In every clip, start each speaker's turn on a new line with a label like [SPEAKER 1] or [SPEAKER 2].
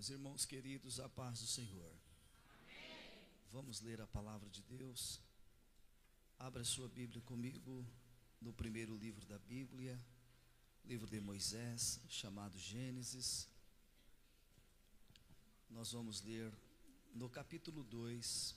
[SPEAKER 1] Meus irmãos queridos, a paz do Senhor. Amém. Vamos ler a palavra de Deus. Abra sua Bíblia comigo no primeiro livro da Bíblia, livro de Moisés, chamado Gênesis. Nós vamos ler no capítulo 2,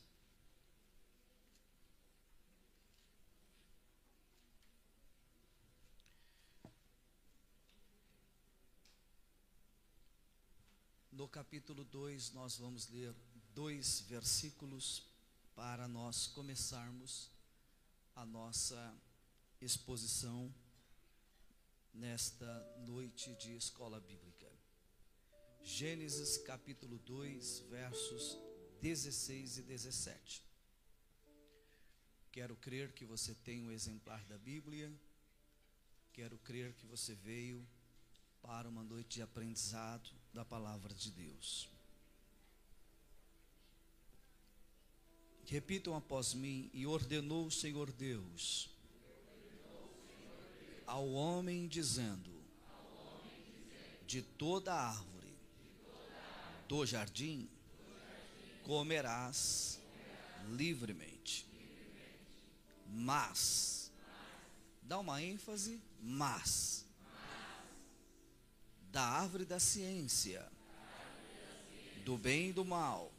[SPEAKER 1] No capítulo 2, nós vamos ler dois versículos para nós começarmos a nossa exposição nesta noite de escola bíblica. Gênesis capítulo 2, versos 16 e 17. Quero crer que você tem um exemplar da Bíblia. Quero crer que você veio para uma noite de aprendizado da palavra de Deus. Repitam após mim: E ordenou o Senhor Deus ao homem, dizendo: De toda árvore do jardim comerás livremente. Mas, dá uma ênfase, mas da árvore da ciência, do bem e do mal.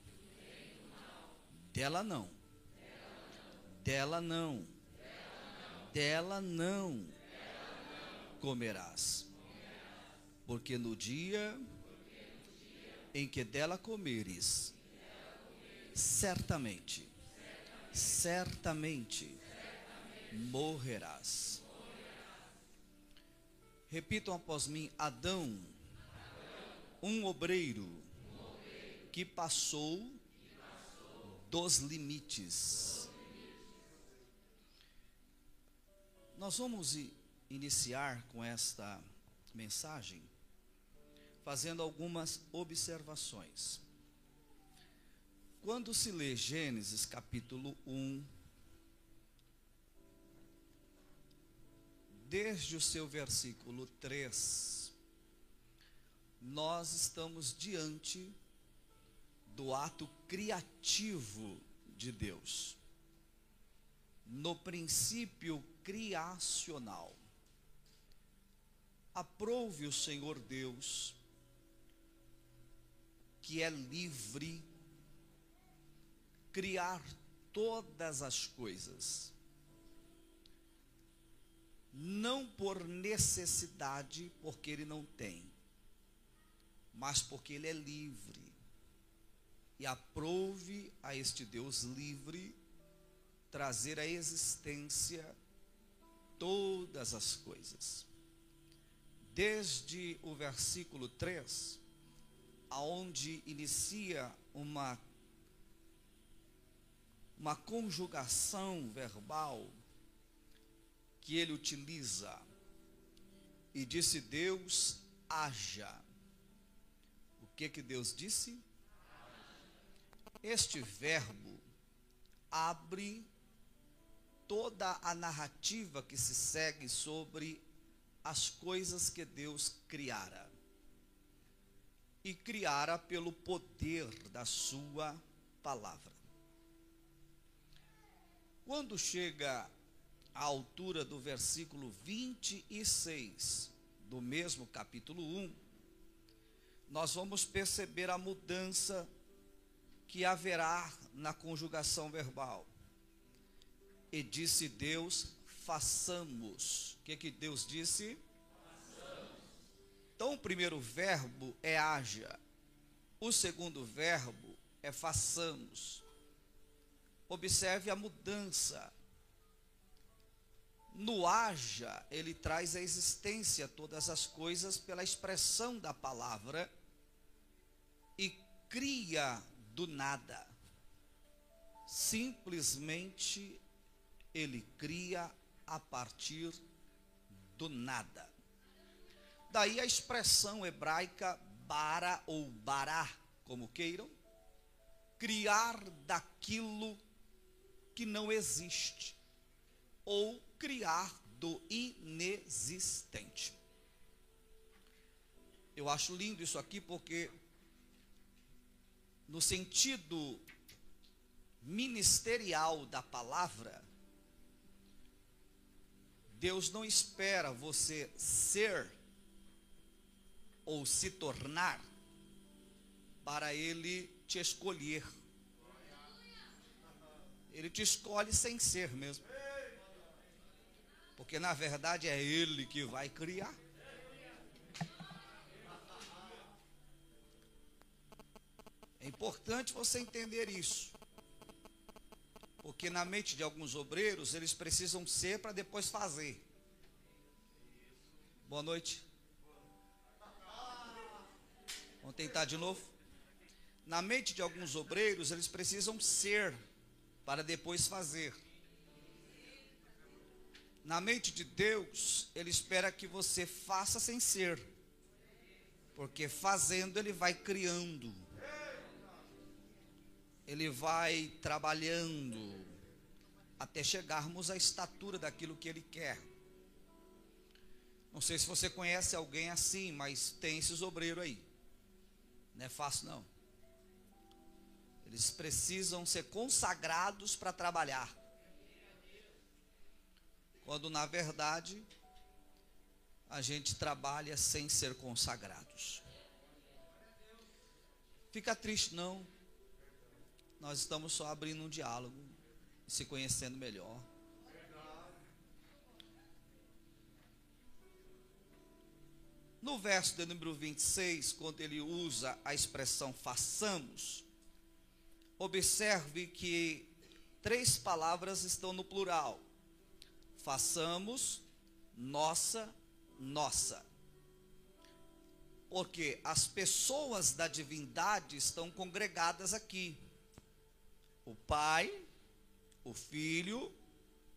[SPEAKER 1] Dela não. Dela não. Dela não comerás. Porque no dia em que dela comeres, certamente, certamente morrerás. Repitam após mim: Adão, um obreiro que passou dos limites. Nós vamos iniciar com esta mensagem fazendo algumas observações. Quando se lê Gênesis capítulo 1, desde o seu versículo 3, nós estamos diante do ato criativo de Deus. No princípio criacional. Aprove o Senhor Deus, que é livre, criar todas as coisas não por necessidade, porque ele não tem, mas porque ele é livre. E aprove a este Deus livre trazer à existência todas as coisas. Desde o versículo 3, aonde inicia uma uma conjugação verbal que ele utiliza. E disse Deus: haja. O que que Deus disse? Este verbo abre toda a narrativa que se segue sobre as coisas que Deus criara. E criara pelo poder da sua palavra. Quando chega à altura do versículo 26 do mesmo capítulo 1, nós vamos perceber a mudança que haverá na conjugação verbal. E disse Deus: façamos. O que, que Deus disse? Façamos. Então, o primeiro verbo é haja, o segundo verbo é façamos. Observe a mudança no haja, ele traz à existência todas as coisas pela expressão da palavra e cria do nada. Simplesmente ele cria a partir do nada. Daí a expressão hebraica bara ou bará, como queiram, criar daquilo que não existe ou criar do inexistente. Eu acho lindo isso aqui porque no sentido ministerial da palavra, Deus não espera você ser ou se tornar para Ele te escolher. Ele te escolhe sem ser mesmo. Porque na verdade é Ele que vai criar. É importante você entender isso. Porque na mente de alguns obreiros, eles precisam ser para depois fazer. Boa noite. Vamos tentar de novo. Na mente de alguns obreiros, eles precisam ser para depois fazer. Na mente de Deus, Ele espera que você faça sem ser, porque fazendo Ele vai criando ele vai trabalhando até chegarmos à estatura daquilo que ele quer. Não sei se você conhece alguém assim, mas tem esses obreiros aí. Não é fácil não. Eles precisam ser consagrados para trabalhar. Quando na verdade a gente trabalha sem ser consagrados. Fica triste não, nós estamos só abrindo um diálogo, se conhecendo melhor. No verso de número 26, quando ele usa a expressão façamos, observe que três palavras estão no plural: façamos, nossa, nossa. Porque as pessoas da divindade estão congregadas aqui o Pai, o Filho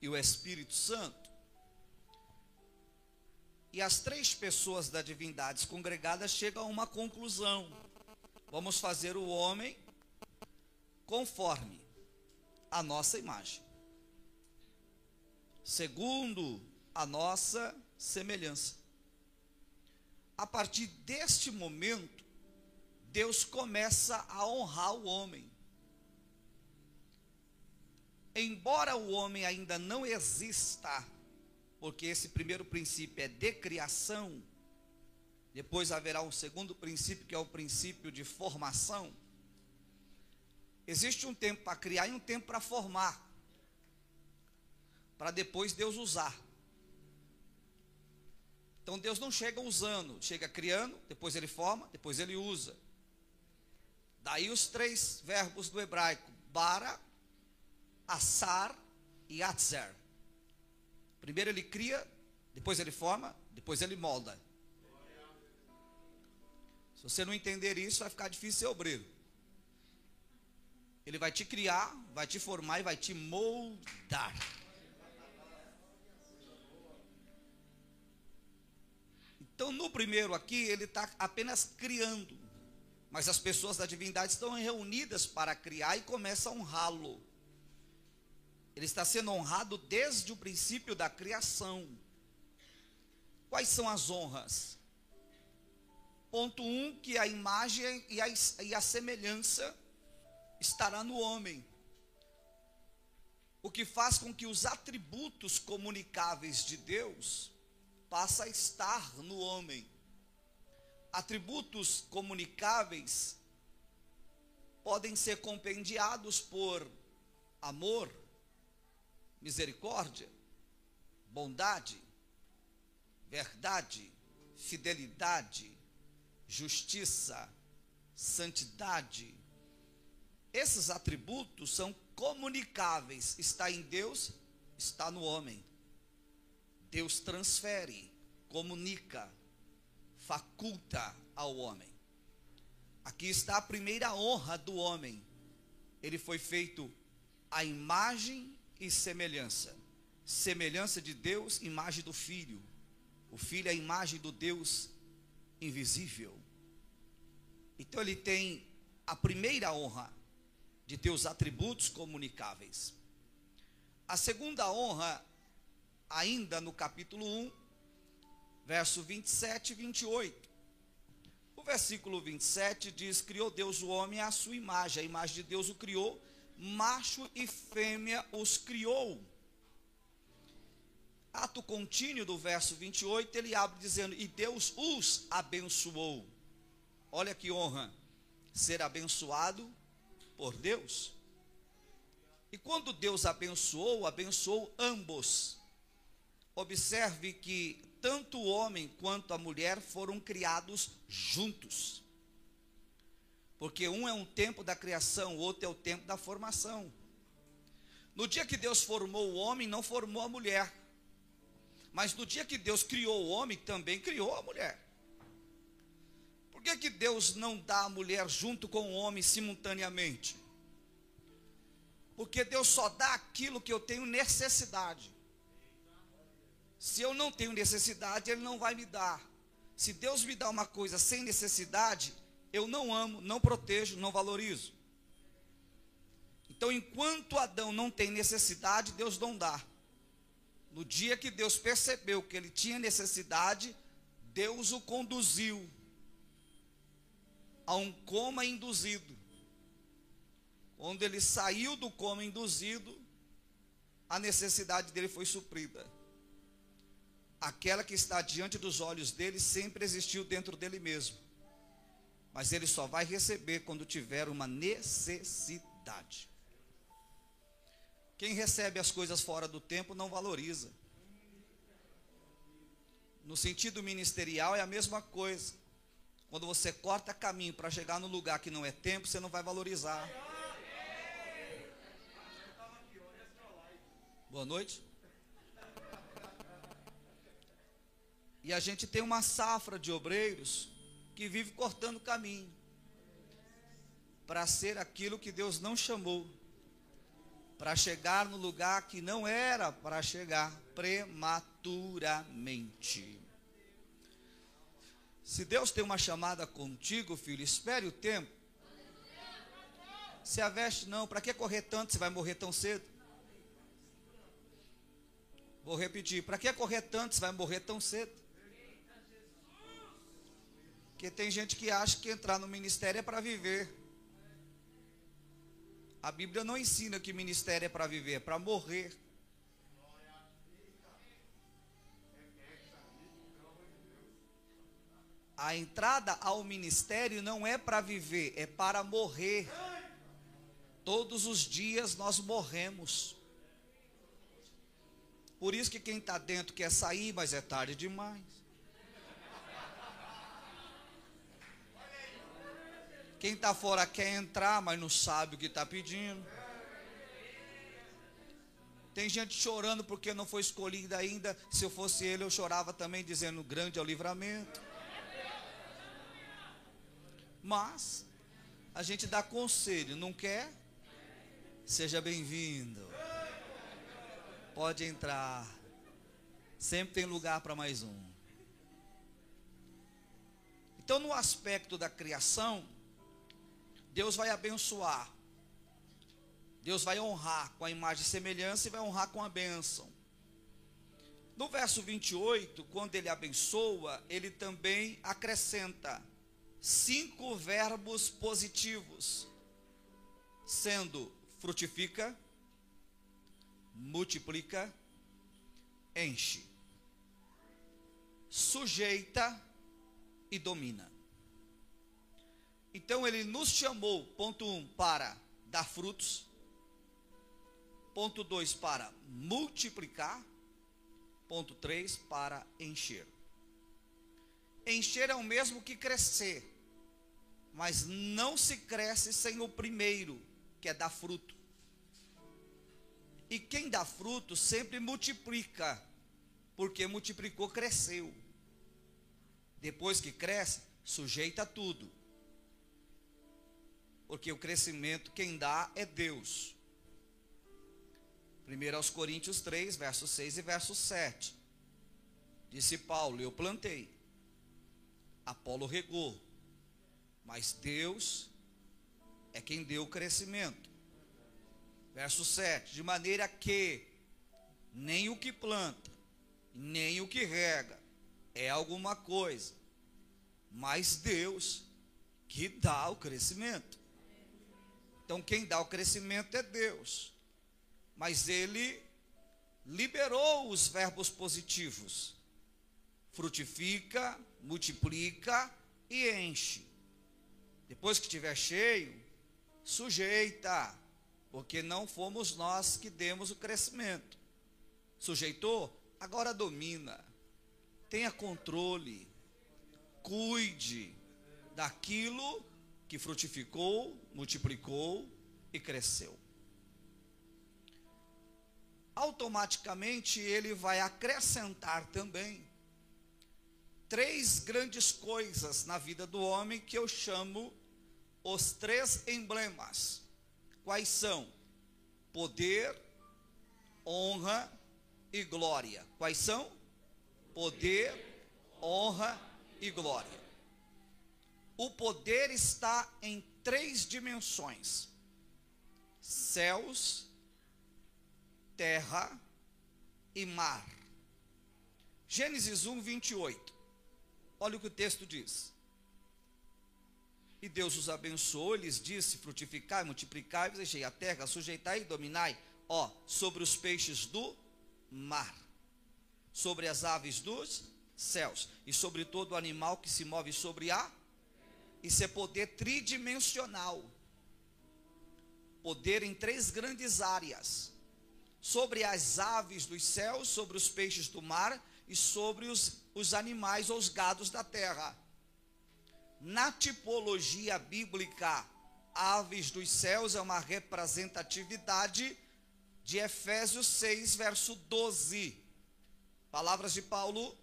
[SPEAKER 1] e o Espírito Santo. E as três pessoas da divindade congregadas chegam a uma conclusão: vamos fazer o homem conforme a nossa imagem, segundo a nossa semelhança. A partir deste momento, Deus começa a honrar o homem embora o homem ainda não exista, porque esse primeiro princípio é de criação, depois haverá um segundo princípio que é o princípio de formação. Existe um tempo para criar e um tempo para formar, para depois Deus usar. Então Deus não chega usando, chega criando, depois ele forma, depois ele usa. Daí os três verbos do hebraico: bara, Assar e Atzer. Primeiro ele cria, depois ele forma, depois ele molda. Se você não entender isso, vai ficar difícil ser obreiro. Ele vai te criar, vai te formar e vai te moldar. Então, no primeiro aqui, ele está apenas criando. Mas as pessoas da divindade estão reunidas para criar e começam a honrá-lo. Ele está sendo honrado desde o princípio da criação. Quais são as honras? Ponto 1: um, que a imagem e a, e a semelhança estará no homem. O que faz com que os atributos comunicáveis de Deus passem a estar no homem. Atributos comunicáveis podem ser compendiados por amor, misericórdia, bondade, verdade, fidelidade, justiça, santidade. Esses atributos são comunicáveis. Está em Deus, está no homem. Deus transfere, comunica, faculta ao homem. Aqui está a primeira honra do homem. Ele foi feito à imagem e semelhança. Semelhança de Deus, imagem do Filho. O Filho é a imagem do Deus invisível. Então ele tem a primeira honra de ter os atributos comunicáveis. A segunda honra, ainda no capítulo 1, verso 27 e 28. O versículo 27 diz: Criou Deus o homem à sua imagem, a imagem de Deus o criou, macho e fêmea os criou. Ato contínuo do verso 28, ele abre dizendo: E Deus os abençoou. Olha que honra ser abençoado por Deus. E quando Deus abençoou, abençoou ambos. Observe que tanto o homem quanto a mulher foram criados juntos. Porque um é um tempo da criação, o outro é o tempo da formação. No dia que Deus formou o homem, não formou a mulher. Mas no dia que Deus criou o homem, também criou a mulher. Por que, que Deus não dá a mulher junto com o homem simultaneamente? Porque Deus só dá aquilo que eu tenho necessidade. Se eu não tenho necessidade, Ele não vai me dar. Se Deus me dá uma coisa sem necessidade, eu não amo, não protejo, não valorizo. Então, enquanto Adão não tem necessidade, Deus não dá. No dia que Deus percebeu que ele tinha necessidade, Deus o conduziu a um coma induzido. Quando ele saiu do coma induzido, a necessidade dele foi suprida aquela que está diante dos olhos dele sempre existiu dentro dele mesmo. Mas ele só vai receber quando tiver uma necessidade. Quem recebe as coisas fora do tempo não valoriza. No sentido ministerial é a mesma coisa. Quando você corta caminho para chegar no lugar que não é tempo, você não vai valorizar. Boa noite. E a gente tem uma safra de obreiros que vive cortando caminho para ser aquilo que Deus não chamou, para chegar no lugar que não era para chegar prematuramente. Se Deus tem uma chamada contigo, filho, espere o tempo. Se aveste não, para que correr tanto? Você vai morrer tão cedo. Vou repetir, para que correr tanto? Você vai morrer tão cedo. Porque tem gente que acha que entrar no ministério é para viver. A Bíblia não ensina que ministério é para viver, é para morrer. A entrada ao ministério não é para viver, é para morrer. Todos os dias nós morremos. Por isso que quem está dentro quer sair, mas é tarde demais. Quem está fora quer entrar, mas não sabe o que está pedindo. Tem gente chorando porque não foi escolhida ainda. Se eu fosse ele, eu chorava também, dizendo: grande é o livramento. Mas, a gente dá conselho, não quer? Seja bem-vindo. Pode entrar. Sempre tem lugar para mais um. Então, no aspecto da criação, Deus vai abençoar. Deus vai honrar com a imagem e semelhança e vai honrar com a bênção. No verso 28, quando ele abençoa, ele também acrescenta cinco verbos positivos, sendo frutifica, multiplica, enche, sujeita e domina. Então ele nos chamou, ponto 1, um, para dar frutos. Ponto 2, para multiplicar. Ponto 3, para encher. Encher é o mesmo que crescer. Mas não se cresce sem o primeiro, que é dar fruto. E quem dá fruto sempre multiplica, porque multiplicou, cresceu. Depois que cresce, sujeita tudo. Porque o crescimento quem dá é Deus. 1 aos Coríntios 3, verso 6 e verso 7. Disse Paulo: Eu plantei, Apolo regou, mas Deus é quem deu o crescimento. Verso 7: De maneira que nem o que planta, nem o que rega é alguma coisa, mas Deus que dá o crescimento. Então, quem dá o crescimento é Deus, mas Ele liberou os verbos positivos: frutifica, multiplica e enche. Depois que estiver cheio, sujeita, porque não fomos nós que demos o crescimento. Sujeitou? Agora domina. Tenha controle. Cuide daquilo que frutificou, multiplicou e cresceu. Automaticamente ele vai acrescentar também três grandes coisas na vida do homem que eu chamo os três emblemas. Quais são? Poder, honra e glória. Quais são? Poder, honra e glória. O poder está em três dimensões: céus, terra e mar. Gênesis 1, 28. Olha o que o texto diz. E Deus os abençoou, lhes disse: frutificai, multiplicai, enchei a terra, sujeitai e dominai, ó, sobre os peixes do mar, sobre as aves dos céus e sobre todo animal que se move sobre a. Isso é poder tridimensional. Poder em três grandes áreas: sobre as aves dos céus, sobre os peixes do mar e sobre os, os animais ou os gados da terra. Na tipologia bíblica, aves dos céus é uma representatividade de Efésios 6, verso 12. Palavras de Paulo: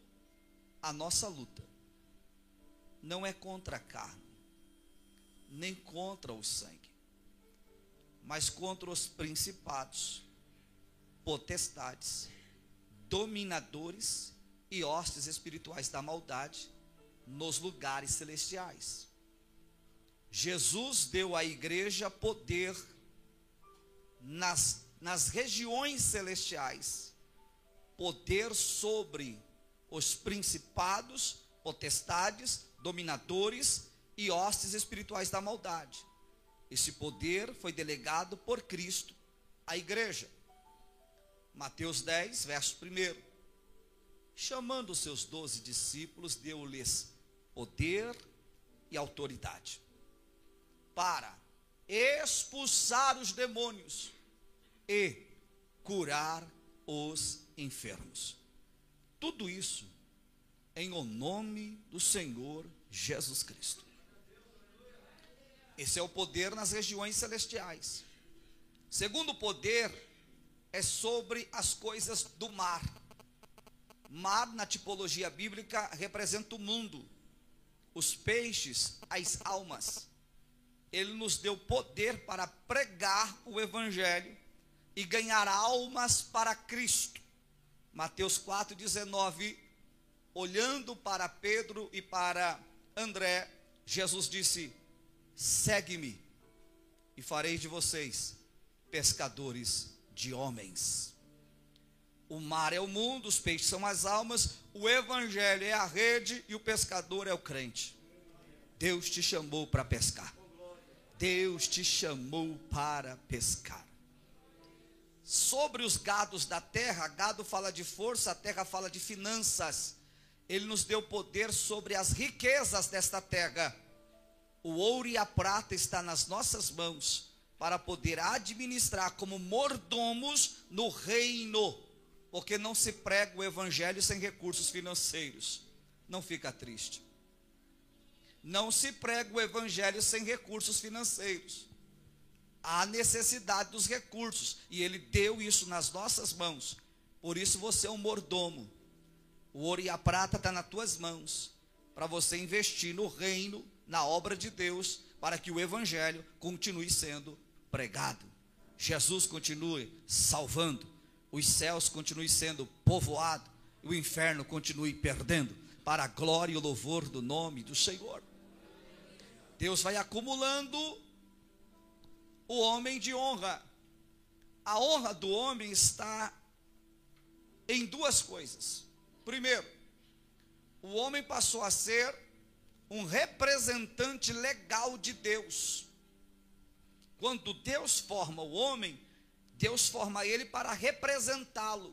[SPEAKER 1] a nossa luta não é contra a carne, nem contra o sangue, mas contra os principados, potestades, dominadores e hostes espirituais da maldade nos lugares celestiais. Jesus deu à igreja poder nas nas regiões celestiais poder sobre os principados, potestades, dominadores e hostes espirituais da maldade. Esse poder foi delegado por Cristo à igreja. Mateus 10, verso 1. Chamando os seus doze discípulos, deu-lhes poder e autoridade para expulsar os demônios e curar os enfermos. Tudo isso em o nome do Senhor Jesus Cristo. Esse é o poder nas regiões celestiais. Segundo poder é sobre as coisas do mar. Mar, na tipologia bíblica, representa o mundo, os peixes, as almas. Ele nos deu poder para pregar o evangelho e ganhar almas para Cristo. Mateus 4,19, olhando para Pedro e para André, Jesus disse: Segue-me, e farei de vocês pescadores de homens. O mar é o mundo, os peixes são as almas, o evangelho é a rede e o pescador é o crente. Deus te chamou para pescar. Deus te chamou para pescar sobre os gados da terra, gado fala de força, a terra fala de finanças. Ele nos deu poder sobre as riquezas desta terra. O ouro e a prata está nas nossas mãos para poder administrar como mordomos no reino, porque não se prega o evangelho sem recursos financeiros. Não fica triste. Não se prega o evangelho sem recursos financeiros a necessidade dos recursos, e Ele deu isso nas nossas mãos. Por isso você é um mordomo. O ouro e a prata estão tá nas tuas mãos, para você investir no reino, na obra de Deus, para que o Evangelho continue sendo pregado. Jesus continue salvando, os céus continuem sendo povoados, o inferno continue perdendo, para a glória e o louvor do nome do Senhor. Deus vai acumulando o homem de honra. A honra do homem está em duas coisas. Primeiro, o homem passou a ser um representante legal de Deus. Quando Deus forma o homem, Deus forma ele para representá-lo.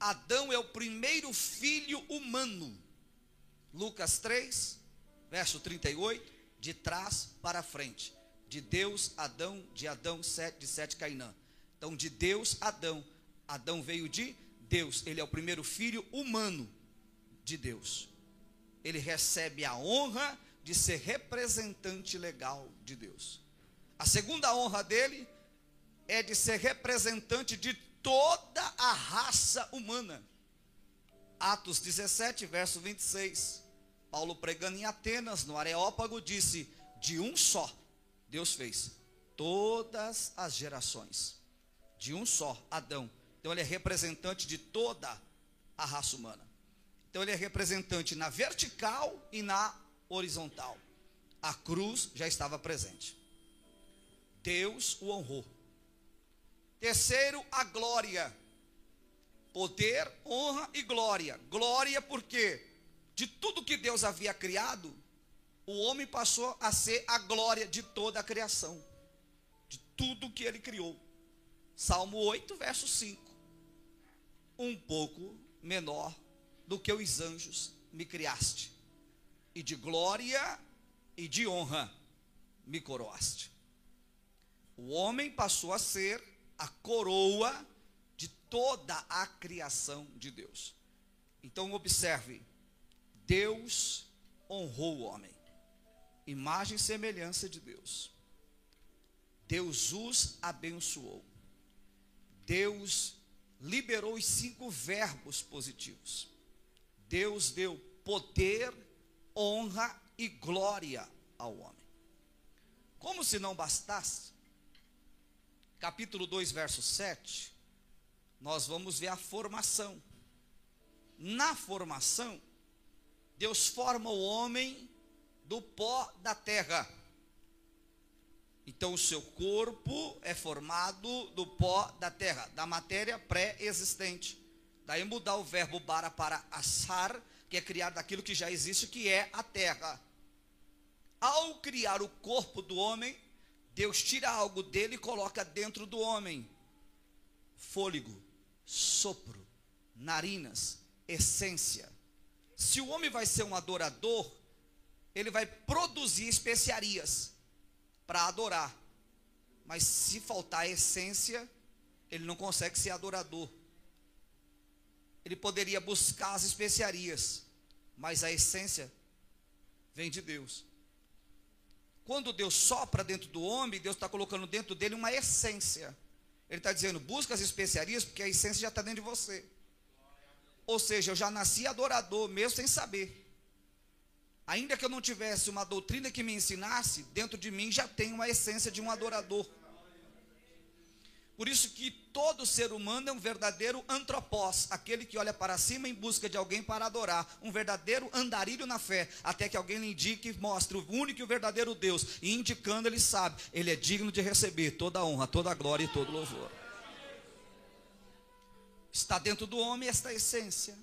[SPEAKER 1] Adão é o primeiro filho humano. Lucas 3, verso 38, de trás para frente. De Deus, Adão, de Adão, de Sete, Cainã. Então, de Deus, Adão. Adão veio de Deus. Ele é o primeiro filho humano de Deus. Ele recebe a honra de ser representante legal de Deus. A segunda honra dele é de ser representante de toda a raça humana. Atos 17, verso 26. Paulo pregando em Atenas, no Areópago, disse: De um só, Deus fez todas as gerações. De um só, Adão. Então ele é representante de toda a raça humana. Então ele é representante na vertical e na horizontal. A cruz já estava presente. Deus o honrou. Terceiro, a glória. Poder, honra e glória. Glória porque de tudo que Deus havia criado, o homem passou a ser a glória de toda a criação. De tudo que ele criou. Salmo 8, verso 5. Um pouco menor do que os anjos me criaste, e de glória e de honra me coroaste. O homem passou a ser a coroa de toda a criação de Deus. Então, observe: Deus honrou o homem, imagem e semelhança de Deus. Deus os abençoou. Deus liberou os cinco verbos positivos. Deus deu poder, honra e glória ao homem. Como se não bastasse, capítulo 2, verso 7, nós vamos ver a formação. Na formação, Deus forma o homem do pó da terra. Então, o seu corpo é formado do pó da terra, da matéria pré-existente. Daí mudar o verbo bara para assar, que é criar daquilo que já existe, que é a terra. Ao criar o corpo do homem, Deus tira algo dele e coloca dentro do homem: fôlego, sopro, narinas, essência. Se o homem vai ser um adorador, ele vai produzir especiarias para adorar. Mas se faltar essência, ele não consegue ser adorador ele poderia buscar as especiarias, mas a essência vem de Deus. Quando Deus sopra dentro do homem, Deus está colocando dentro dele uma essência. Ele está dizendo: busca as especiarias, porque a essência já está dentro de você. Ou seja, eu já nasci adorador, mesmo sem saber. Ainda que eu não tivesse uma doutrina que me ensinasse, dentro de mim já tem uma essência de um adorador. Por isso que todo ser humano é um verdadeiro antropós, aquele que olha para cima em busca de alguém para adorar, um verdadeiro andarilho na fé, até que alguém lhe indique, mostre o único e o verdadeiro Deus, e indicando ele sabe, ele é digno de receber toda a honra, toda a glória e todo louvor. Está dentro do homem esta essência.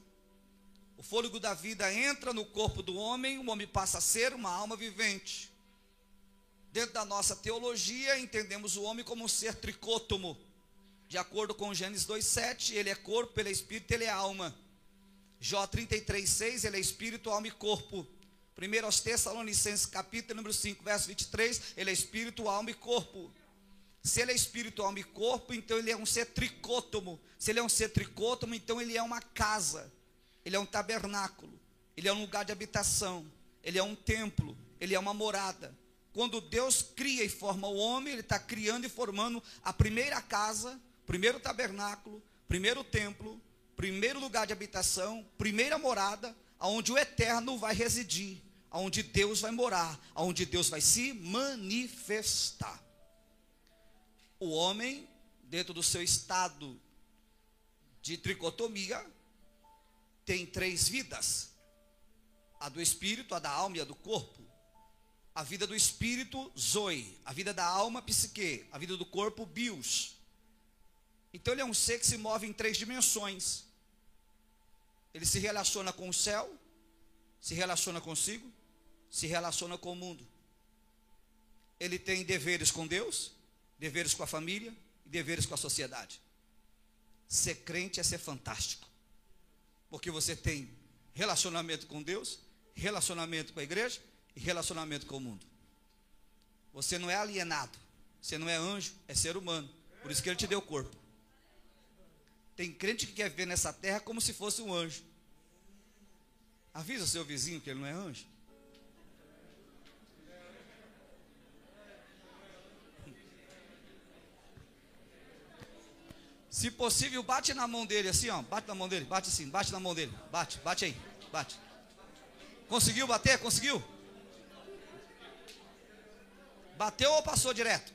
[SPEAKER 1] O fôlego da vida entra no corpo do homem, o homem passa a ser uma alma vivente. Dentro da nossa teologia, entendemos o homem como um ser tricótomo. De acordo com Gênesis 2,7, ele é corpo, ele é espírito, ele é alma. Jó 33,6, ele é espírito, alma e corpo. Primeiro aos Tessalonicenses, capítulo número 5, verso 23, ele é espírito, alma e corpo. Se ele é espírito, alma e corpo, então ele é um ser tricótomo. Se ele é um ser tricótomo, então ele é uma casa. Ele é um tabernáculo. Ele é um lugar de habitação. Ele é um templo. Ele é uma morada. Quando Deus cria e forma o homem, Ele está criando e formando a primeira casa, primeiro tabernáculo, primeiro templo, primeiro lugar de habitação, primeira morada, aonde o eterno vai residir, aonde Deus vai morar, aonde Deus vai se manifestar. O homem, dentro do seu estado de tricotomia, tem três vidas: a do espírito, a da alma e a do corpo. A vida do espírito, Zoe. A vida da alma, Psique. A vida do corpo, Bios. Então ele é um ser que se move em três dimensões. Ele se relaciona com o céu, se relaciona consigo, se relaciona com o mundo. Ele tem deveres com Deus, deveres com a família e deveres com a sociedade. Ser crente é ser fantástico, porque você tem relacionamento com Deus, relacionamento com a igreja e relacionamento com o mundo. Você não é alienado, você não é anjo, é ser humano. Por isso que ele te deu corpo. Tem crente que quer viver nessa terra como se fosse um anjo. Avisa seu vizinho que ele não é anjo. Se possível, bate na mão dele assim, ó. Bate na mão dele, bate assim, bate na mão dele. Bate, bate aí, bate. Conseguiu bater? Conseguiu? Bateu ou passou direto?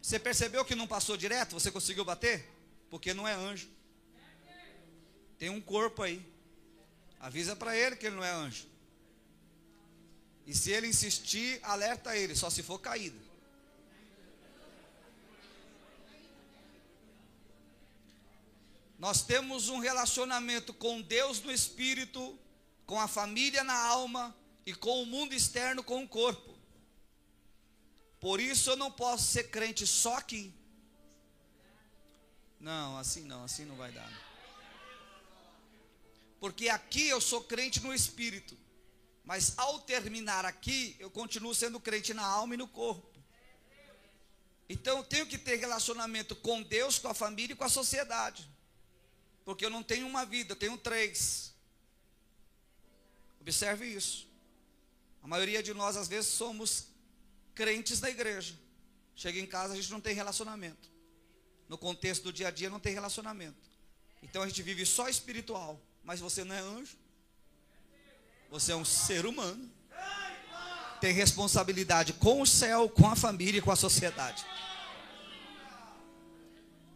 [SPEAKER 1] Você percebeu que não passou direto? Você conseguiu bater? Porque não é anjo. Tem um corpo aí. Avisa para ele que ele não é anjo. E se ele insistir, alerta ele, só se for caído. Nós temos um relacionamento com Deus no espírito, com a família na alma e com o mundo externo com o corpo. Por isso eu não posso ser crente só aqui. Não, assim não, assim não vai dar. Porque aqui eu sou crente no espírito. Mas ao terminar aqui, eu continuo sendo crente na alma e no corpo. Então eu tenho que ter relacionamento com Deus, com a família e com a sociedade. Porque eu não tenho uma vida, eu tenho três. Observe isso. A maioria de nós, às vezes, somos crentes na igreja. Chega em casa, a gente não tem relacionamento. No contexto do dia a dia, não tem relacionamento. Então a gente vive só espiritual. Mas você não é anjo. Você é um ser humano. Tem responsabilidade com o céu, com a família e com a sociedade.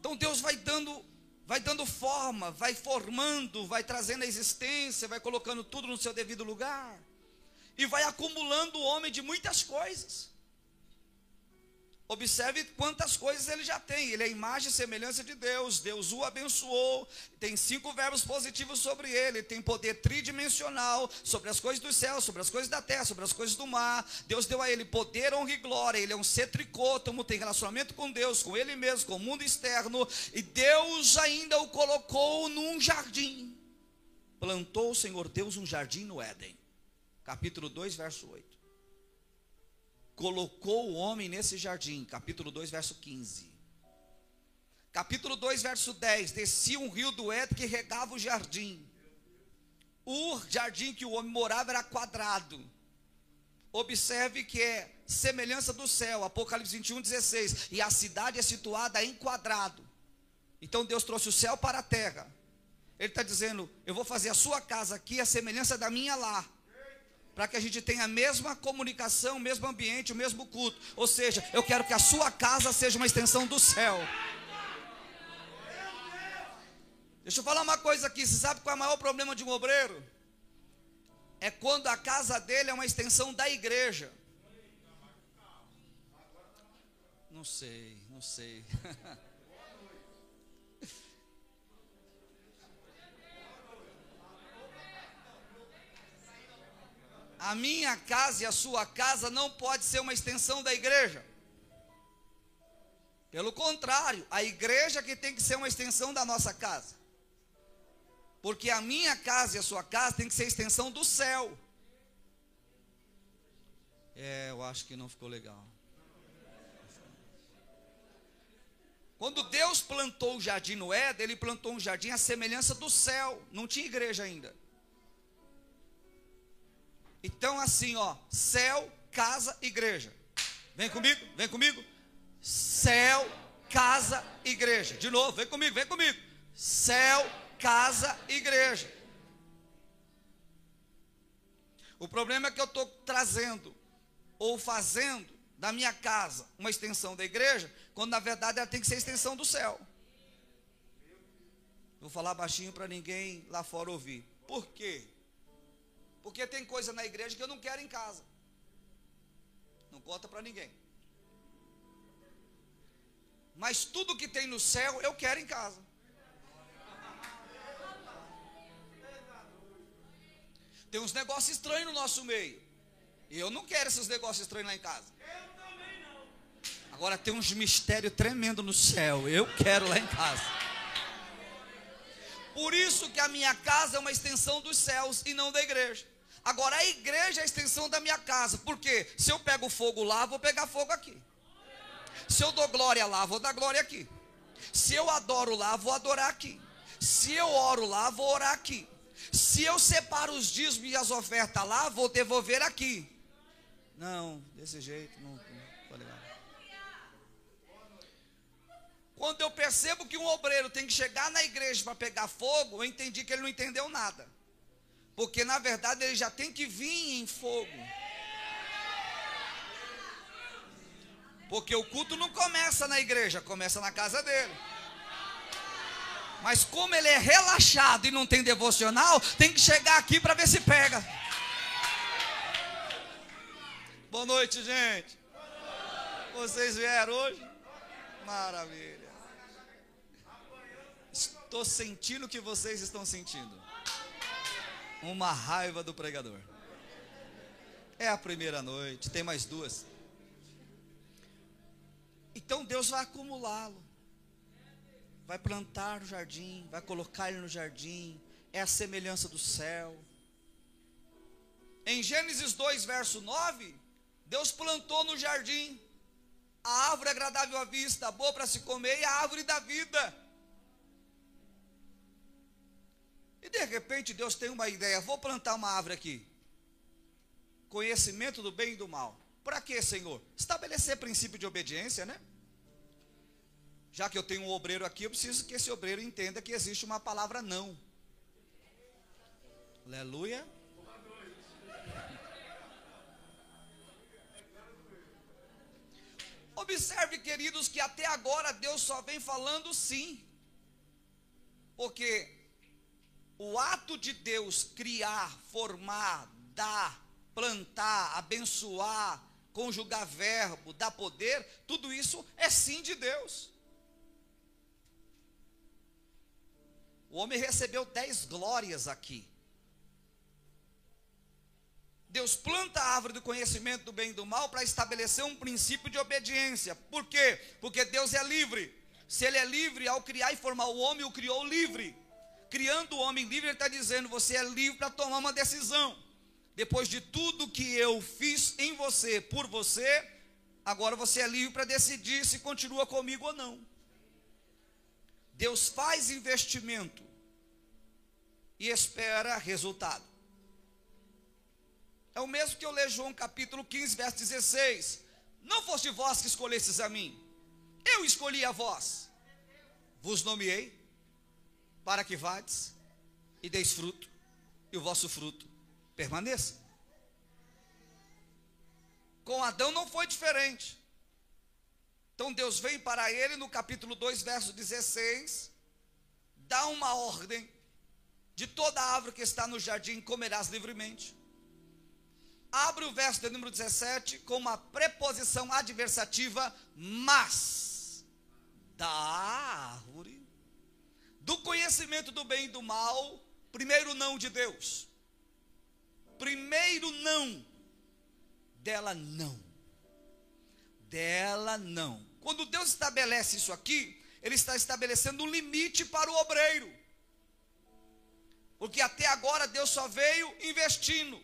[SPEAKER 1] Então Deus vai dando vai dando forma, vai formando, vai trazendo a existência, vai colocando tudo no seu devido lugar, e vai acumulando o homem de muitas coisas. Observe quantas coisas ele já tem. Ele é imagem e semelhança de Deus. Deus o abençoou. Tem cinco verbos positivos sobre ele. Tem poder tridimensional sobre as coisas dos céus, sobre as coisas da terra, sobre as coisas do mar. Deus deu a ele poder, honra e glória. Ele é um ser tricôtomo, tem relacionamento com Deus, com ele mesmo, com o mundo externo. E Deus ainda o colocou num jardim. Plantou o Senhor Deus um jardim no Éden. Capítulo 2, verso 8 colocou o homem nesse jardim, capítulo 2, verso 15. Capítulo 2, verso 10: descia um rio do Éden que regava o jardim. O jardim que o homem morava era quadrado. Observe que é semelhança do céu, Apocalipse 21, 16. E a cidade é situada em quadrado. Então Deus trouxe o céu para a terra. Ele está dizendo: Eu vou fazer a sua casa aqui, a semelhança da minha lá para que a gente tenha a mesma comunicação, o mesmo ambiente, o mesmo culto. Ou seja, eu quero que a sua casa seja uma extensão do céu. Deixa eu falar uma coisa aqui. Você sabe qual é o maior problema de um obreiro? É quando a casa dele é uma extensão da igreja. Não sei, não sei. a minha casa e a sua casa não pode ser uma extensão da igreja. Pelo contrário, a igreja que tem que ser uma extensão da nossa casa. Porque a minha casa e a sua casa tem que ser extensão do céu. É, eu acho que não ficou legal. Quando Deus plantou o jardim no Éden, ele plantou um jardim à semelhança do céu. Não tinha igreja ainda. Então, assim, ó, céu, casa, igreja. Vem comigo, vem comigo. Céu, casa, igreja. De novo, vem comigo, vem comigo. Céu, casa, igreja. O problema é que eu estou trazendo ou fazendo da minha casa uma extensão da igreja, quando na verdade ela tem que ser extensão do céu. Vou falar baixinho para ninguém lá fora ouvir. Por quê? Porque tem coisa na igreja que eu não quero em casa. Não conta para ninguém. Mas tudo que tem no céu eu quero em casa. Tem uns negócios estranhos no nosso meio. E eu não quero esses negócios estranhos lá em casa. Agora tem uns mistérios tremendos no céu. Eu quero lá em casa. Por isso que a minha casa é uma extensão dos céus e não da igreja. Agora a igreja é a extensão da minha casa. Porque se eu pego fogo lá, vou pegar fogo aqui. Se eu dou glória lá, vou dar glória aqui. Se eu adoro lá, vou adorar aqui. Se eu oro lá, vou orar aqui. Se eu separo os dízimos e as ofertas lá, vou devolver aqui. Não, desse jeito, não, não legal. Quando eu percebo que um obreiro tem que chegar na igreja para pegar fogo, eu entendi que ele não entendeu nada. Porque na verdade ele já tem que vir em fogo. Porque o culto não começa na igreja, começa na casa dele. Mas como ele é relaxado e não tem devocional, tem que chegar aqui para ver se pega. Boa noite, gente. Vocês vieram hoje? Maravilha. Estou sentindo o que vocês estão sentindo. Uma raiva do pregador. É a primeira noite, tem mais duas. Então Deus vai acumulá-lo. Vai plantar no jardim, vai colocar ele no jardim. É a semelhança do céu. Em Gênesis 2, verso 9, Deus plantou no jardim a árvore agradável à vista, boa para se comer, e a árvore da vida. E de repente Deus tem uma ideia: vou plantar uma árvore aqui. Conhecimento do bem e do mal. Para quê, Senhor? Estabelecer princípio de obediência, né? Já que eu tenho um obreiro aqui, eu preciso que esse obreiro entenda que existe uma palavra não. Aleluia. Observe, queridos, que até agora Deus só vem falando sim. Porque o ato de Deus criar, formar, dar, plantar, abençoar, conjugar verbo, dar poder, tudo isso é sim de Deus. O homem recebeu dez glórias aqui. Deus planta a árvore do conhecimento do bem e do mal para estabelecer um princípio de obediência. Por quê? Porque Deus é livre. Se Ele é livre, ao criar e formar o homem, o criou livre. Criando o homem livre, Ele está dizendo: você é livre para tomar uma decisão. Depois de tudo que eu fiz em você, por você, agora você é livre para decidir se continua comigo ou não. Deus faz investimento e espera resultado. É o mesmo que eu leio João capítulo 15, verso 16. Não foste vós que escolhestes a mim, eu escolhi a vós. Vos nomeei para que vades e deis fruto, e o vosso fruto permaneça. Com Adão não foi diferente. Então Deus vem para ele no capítulo 2, verso 16, dá uma ordem de toda árvore que está no jardim comerás livremente abre o verso de número 17 com uma preposição adversativa, mas da árvore, do conhecimento do bem e do mal, primeiro não de Deus, primeiro não, dela não, dela não. Quando Deus estabelece isso aqui, Ele está estabelecendo um limite para o obreiro, porque até agora Deus só veio investindo,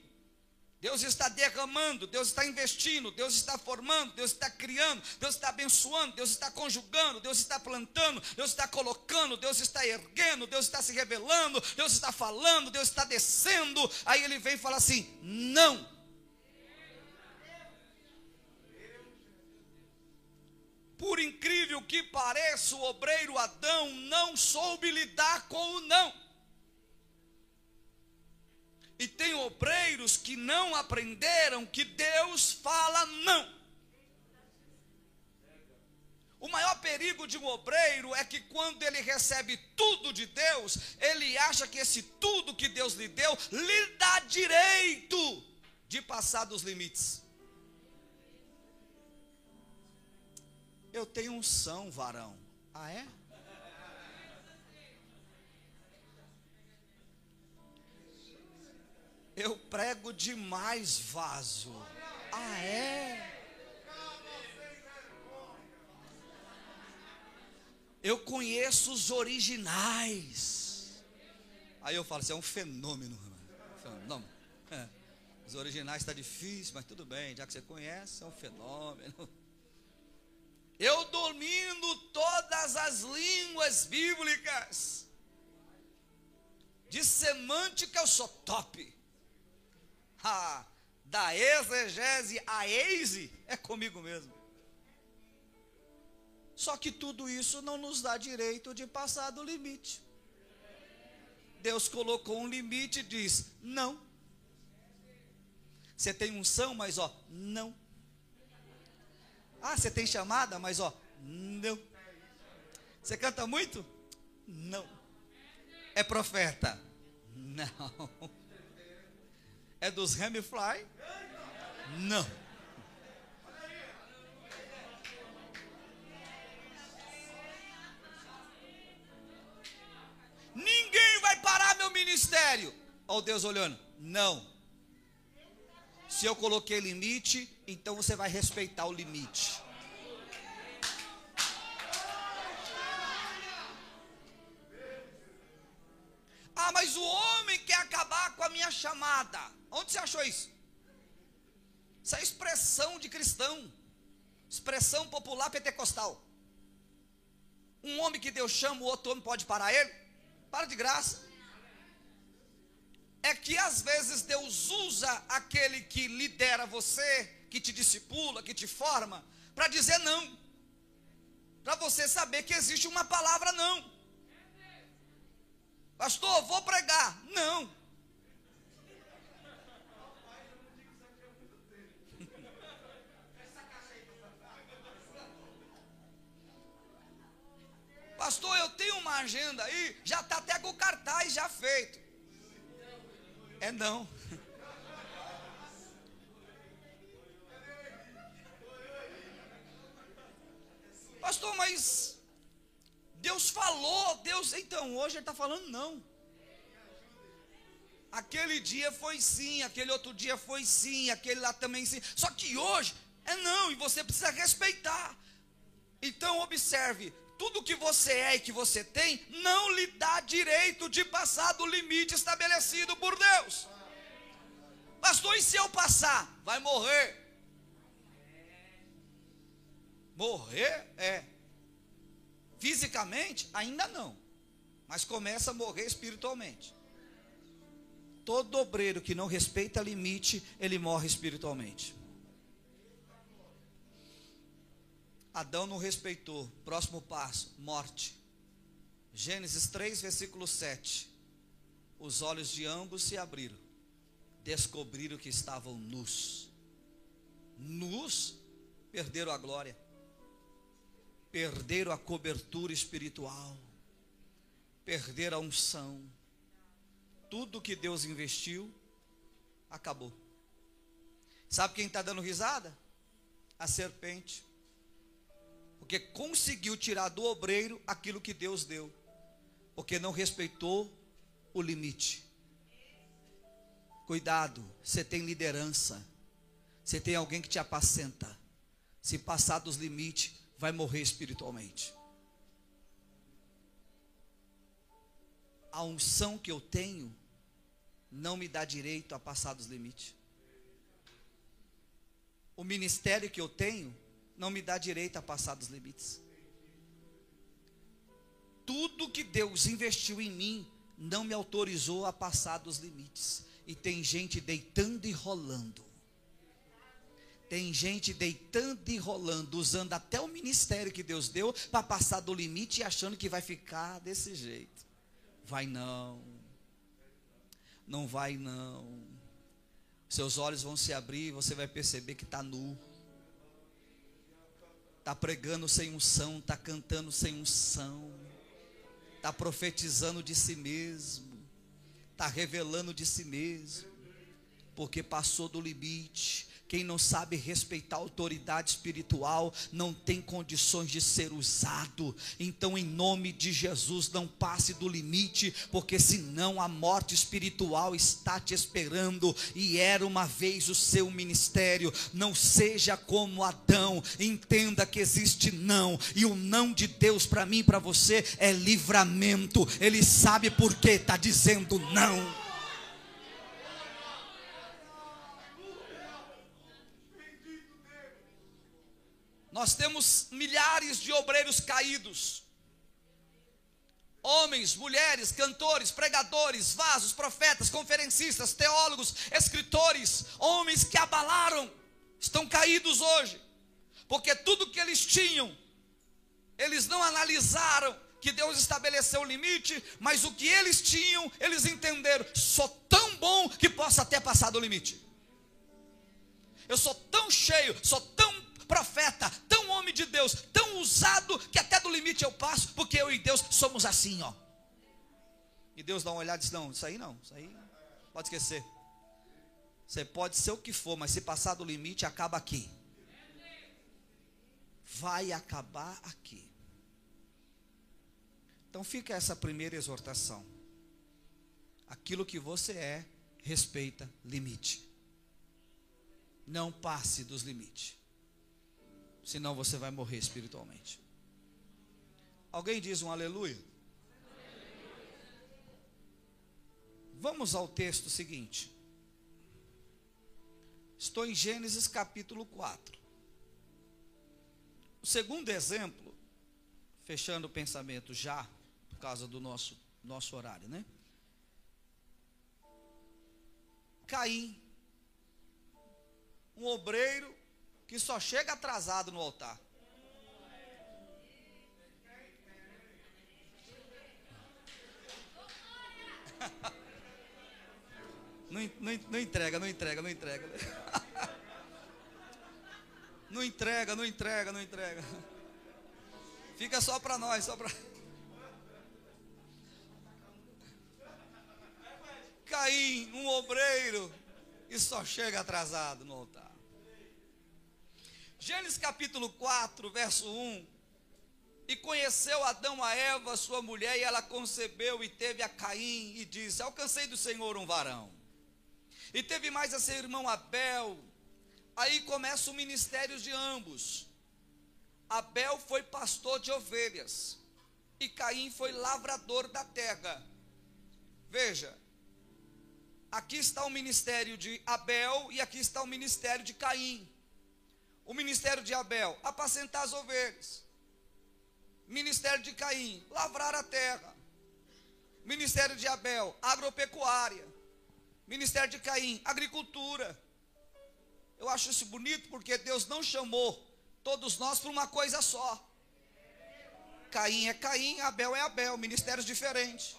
[SPEAKER 1] Deus está derramando, Deus está investindo, Deus está formando, Deus está criando, Deus está abençoando, Deus está conjugando, Deus está plantando, Deus está colocando, Deus está erguendo, Deus está se revelando, Deus está falando, Deus está descendo. Aí ele vem e fala assim: não. Por incrível que pareça, o obreiro Adão não soube lidar com o não. E tem obreiros que não aprenderam que Deus fala não. O maior perigo de um obreiro é que quando ele recebe tudo de Deus, ele acha que esse tudo que Deus lhe deu lhe dá direito de passar dos limites. Eu tenho um são, varão. Ah, é? Eu prego demais vaso. Ah, é? Eu conheço os originais. Aí eu falo, isso é um fenômeno. Fenômeno. É. Os originais está difícil, mas tudo bem, já que você conhece, é um fenômeno. Eu domino todas as línguas bíblicas. De semântica eu sou top. Da exegese a eise é comigo mesmo. Só que tudo isso não nos dá direito de passar do limite. Deus colocou um limite e diz: não. Você tem unção, mas ó, não. Ah, você tem chamada, mas ó, não. Você canta muito? Não. É profeta? Não. É dos Hamifly? Não. Ninguém vai parar meu ministério. Olha o Deus olhando. Não. Se eu coloquei limite, então você vai respeitar o limite. Ah, mas o homem quer acabar com a minha chamada. Onde você achou isso? Isso é expressão de cristão. Expressão popular pentecostal. Um homem que Deus chama, o outro homem pode parar ele? Para de graça. É que às vezes Deus usa aquele que lidera você, que te discipula, que te forma, para dizer não. Para você saber que existe uma palavra não. Pastor, vou pregar. Não. Pastor, eu tenho uma agenda aí, já está até com o cartaz já feito. É não. Pastor, mas Deus falou, Deus, então, hoje ele está falando não. Aquele dia foi sim, aquele outro dia foi sim, aquele lá também sim. Só que hoje é não, e você precisa respeitar. Então observe, tudo que você é e que você tem não lhe dá direito de passar do limite estabelecido por Deus. Pastor, e se eu passar? Vai morrer. Morrer é. Fisicamente, ainda não. Mas começa a morrer espiritualmente. Todo obreiro que não respeita limite, ele morre espiritualmente. Adão não respeitou. Próximo passo: morte. Gênesis 3, versículo 7. Os olhos de ambos se abriram, descobriram que estavam nus. Nus, perderam a glória, perderam a cobertura espiritual, perderam a unção. Tudo que Deus investiu, acabou. Sabe quem está dando risada? A serpente porque conseguiu tirar do obreiro aquilo que Deus deu, porque não respeitou o limite. Cuidado, você tem liderança, você tem alguém que te apacenta. Se passar dos limites, vai morrer espiritualmente. A unção que eu tenho não me dá direito a passar dos limites. O ministério que eu tenho não me dá direito a passar dos limites. Tudo que Deus investiu em mim não me autorizou a passar dos limites. E tem gente deitando e rolando. Tem gente deitando e rolando, usando até o ministério que Deus deu para passar do limite e achando que vai ficar desse jeito. Vai não. Não vai não. Seus olhos vão se abrir e você vai perceber que está nu está pregando sem unção, está cantando sem unção, está profetizando de si mesmo, está revelando de si mesmo, porque passou do limite, Quem não sabe respeitar a autoridade espiritual não tem condições de ser usado. Então, em nome de Jesus, não passe do limite, porque senão a morte espiritual está te esperando. E era uma vez o seu ministério. Não seja como Adão. Entenda que existe não, e o não de Deus para mim, para você é livramento. Ele sabe por que está dizendo não. Nós temos milhares de obreiros caídos. Homens, mulheres, cantores, pregadores, vasos, profetas, conferencistas, teólogos, escritores, homens que abalaram, estão caídos hoje, porque tudo que eles tinham, eles não analisaram que Deus estabeleceu o limite, mas o que eles tinham, eles entenderam: sou tão bom que posso até passar do limite. Eu sou tão cheio, sou tão profeta, tão homem de Deus, tão usado, que até do limite eu passo, porque eu e Deus somos assim, ó. E Deus dá uma olhada e diz: Não, isso aí não, isso aí pode esquecer. Você pode ser o que for, mas se passar do limite, acaba aqui. Vai acabar aqui. Então fica essa primeira exortação. Aquilo que você é, respeita limite. Não passe dos limites senão você vai morrer espiritualmente. Alguém diz um aleluia? Vamos ao texto seguinte. Estou em Gênesis capítulo 4. O segundo exemplo, fechando o pensamento já, por causa do nosso, nosso horário, né? Caim, um obreiro que só chega atrasado no altar. Não, não, não, entrega, não entrega, não entrega. Não entrega, não entrega, não entrega. Fica só para nós, só para. Caim, um obreiro, e só chega atrasado no altar. Gênesis capítulo 4, verso 1. E conheceu Adão a Eva, sua mulher, e ela concebeu e teve a Caim, e disse: Alcancei do Senhor um varão. E teve mais a seu irmão Abel. Aí começa o ministério de ambos. Abel foi pastor de ovelhas, e Caim foi lavrador da terra. Veja, aqui está o ministério de Abel e aqui está o ministério de Caim. O ministério de Abel, apacentar as ovelhas. Ministério de Caim, lavrar a terra. Ministério de Abel, agropecuária. Ministério de Caim, agricultura. Eu acho isso bonito porque Deus não chamou todos nós para uma coisa só. Caim é Caim, Abel é Abel, ministérios diferentes.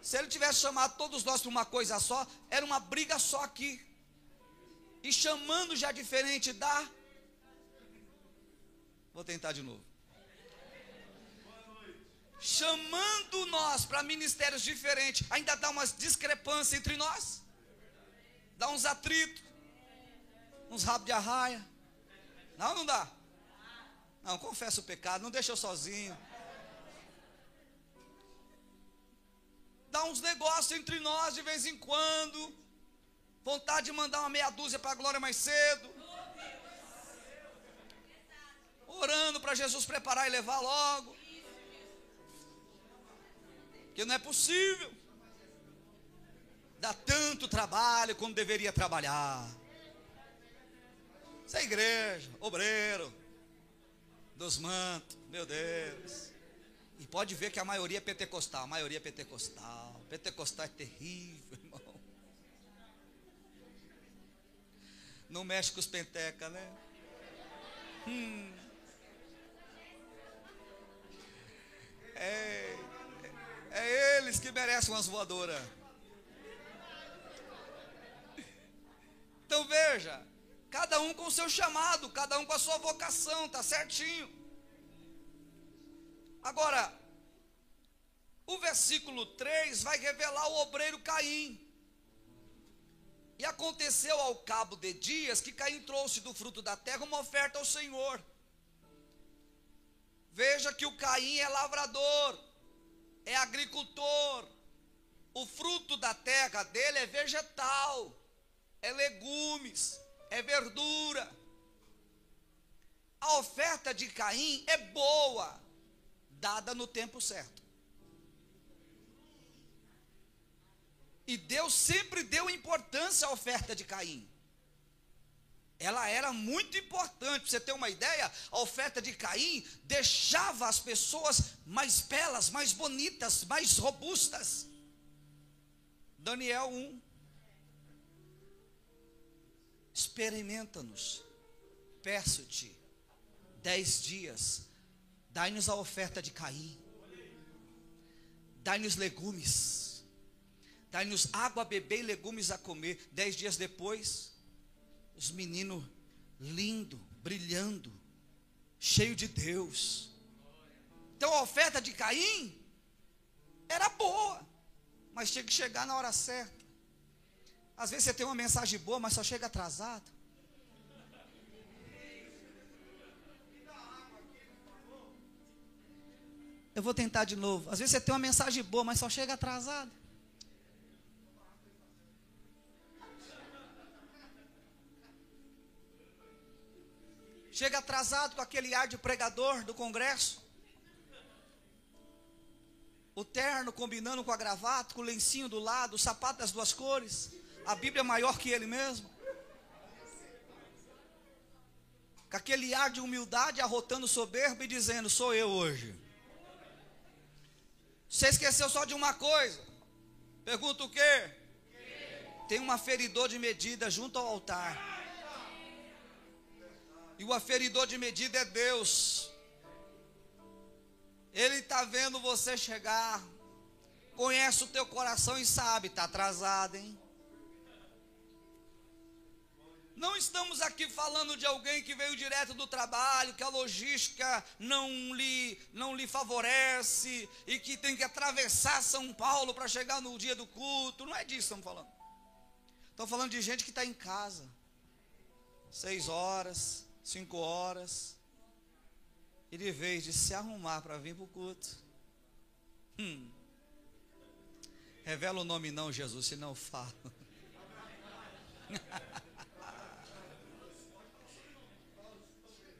[SPEAKER 1] Se ele tivesse chamado todos nós para uma coisa só, era uma briga só aqui e chamando já diferente da. Vou tentar de novo. Chamando nós para ministérios diferentes, ainda dá umas discrepâncias entre nós, dá uns atritos, uns rabos de arraia. Não, não dá. Não, confessa o pecado, não deixa eu sozinho. Dá uns negócios entre nós de vez em quando. Vontade de mandar uma meia dúzia para a glória mais cedo. Orando para Jesus preparar e levar logo. Que não é possível. Dá tanto trabalho como deveria trabalhar. Essa é igreja, obreiro, dos mantos, meu Deus. E pode ver que a maioria é pentecostal, a maioria é pentecostal. Pentecostal é terrível, irmão. Não mexe com os penteca, né? Hum. É, é eles que merecem umas voadoras. Então veja, cada um com o seu chamado, cada um com a sua vocação, tá certinho. Agora, o versículo 3 vai revelar o obreiro Caim. E aconteceu ao cabo de dias que Caim trouxe do fruto da terra uma oferta ao Senhor. Veja que o Caim é lavrador, é agricultor. O fruto da terra dele é vegetal, é legumes, é verdura. A oferta de Caim é boa, dada no tempo certo. E Deus sempre deu importância à oferta de Caim. Ela era muito importante, para você ter uma ideia, a oferta de Caim deixava as pessoas mais belas, mais bonitas, mais robustas. Daniel 1. Experimenta-nos, peço-te, dez dias, dai-nos a oferta de Caim, dai-nos legumes Dai-nos água a beber e legumes a comer. Dez dias depois, os meninos lindo, brilhando, cheio de Deus. Então a oferta de Caim era boa, mas tinha que chegar na hora certa. Às vezes você tem uma mensagem boa, mas só chega atrasado. Eu vou tentar de novo. Às vezes você tem uma mensagem boa, mas só chega atrasado. Chega atrasado com aquele ar de pregador do congresso. O terno combinando com a gravata, com o lencinho do lado, o sapato das duas cores. A Bíblia é maior que ele mesmo. Com aquele ar de humildade, arrotando soberbo e dizendo: Sou eu hoje. Você esqueceu só de uma coisa. Pergunta o quê? Tem um aferidor de medida junto ao altar. E o aferidor de medida é Deus. Ele está vendo você chegar. Conhece o teu coração e sabe, está atrasado, hein? Não estamos aqui falando de alguém que veio direto do trabalho, que a logística não lhe, não lhe favorece e que tem que atravessar São Paulo para chegar no dia do culto. Não é disso que estamos falando. Estamos falando de gente que está em casa. Seis horas, cinco horas, e de vez de se arrumar para vir para o culto, hum, revela o nome não, Jesus, se não falo.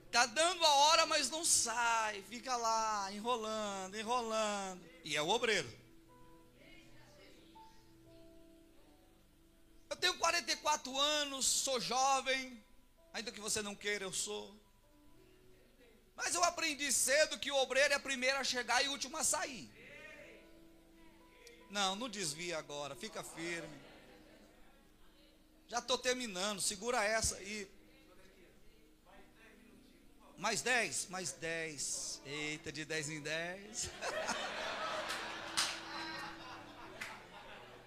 [SPEAKER 1] Está dando a hora, mas não sai, fica lá, enrolando, enrolando. E é o obreiro. Eu tenho 44 anos, sou jovem, Ainda que você não queira, eu sou. Mas eu aprendi cedo que o obreiro é primeiro a chegar e o último a sair. Não, não desvia agora, fica firme. Já estou terminando, segura essa aí. Mais dez, mais dez. Eita, de dez em dez.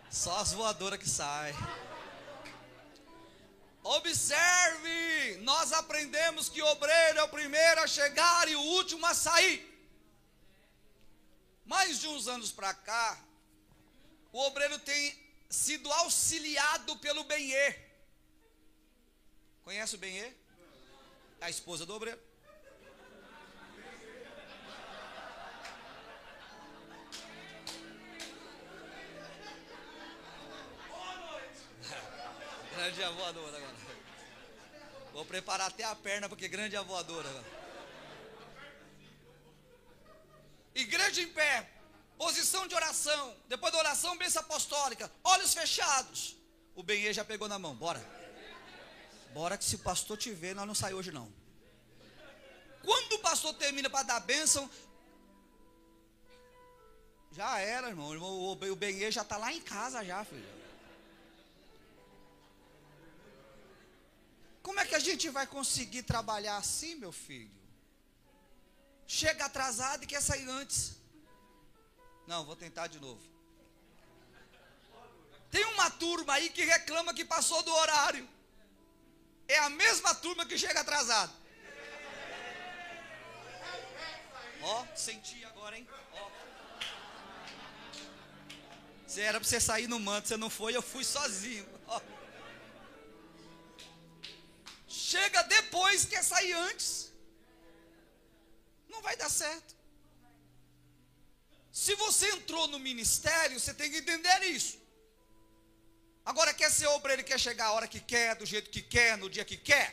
[SPEAKER 1] Só as voadoras que saem. Observe, nós aprendemos que o obreiro é o primeiro a chegar e o último a sair. Mais de uns anos para cá, o obreiro tem sido auxiliado pelo Benê. Conhece o Benê? A esposa do obreiro. Grande voadora agora. Vou preparar até a perna, porque grande é a voadora. Igreja em pé, posição de oração. Depois da oração, bênção apostólica. Olhos fechados. O Benê já pegou na mão. Bora. Bora que se o pastor te ver, nós não saímos hoje não. Quando o pastor termina para dar bênção, já era, irmão. O Benê já está lá em casa já, filho. Como é que a gente vai conseguir trabalhar assim, meu filho? Chega atrasado e quer sair antes. Não, vou tentar de novo. Tem uma turma aí que reclama que passou do horário. É a mesma turma que chega atrasado. Ó, senti agora, hein? Você era para você sair no manto, você não foi, eu fui sozinho. Ó. chega depois, quer sair antes. Não vai dar certo. Se você entrou no ministério, você tem que entender isso. Agora, quer ser obreiro, quer chegar a hora que quer, do jeito que quer, no dia que quer.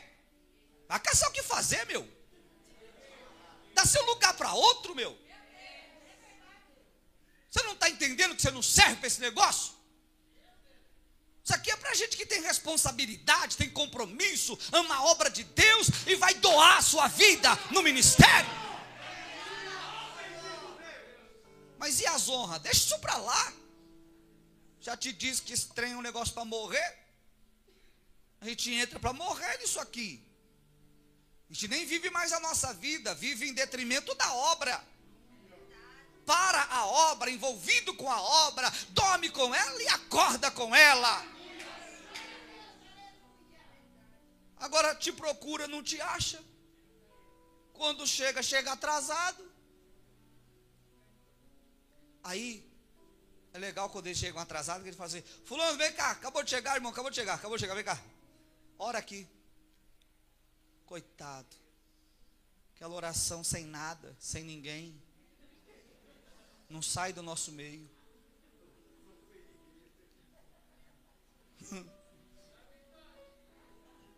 [SPEAKER 1] Vai caçar o que fazer, meu. Dá seu lugar para outro, meu. Você não está entendendo que você não serve para esse negócio? Isso aqui é para gente que tem responsabilidade, tem compromisso, ama a obra de Deus e vai doar a sua vida no ministério. Mas e as honras? Deixa isso para lá. Já te disse que estranha um negócio para morrer. A gente entra para morrer nisso aqui. A gente nem vive mais a nossa vida, vive em detrimento da obra. Para a obra, envolvido com a obra, dorme com ela e acorda com ela. Agora te procura, não te acha. Quando chega, chega atrasado. Aí, é legal quando eles chegam atrasados, que ele fala assim: Fulano, vem cá, acabou de chegar, irmão, acabou de chegar, acabou de chegar, vem cá. Ora aqui. Coitado. Aquela oração sem nada, sem ninguém. Não sai do nosso meio.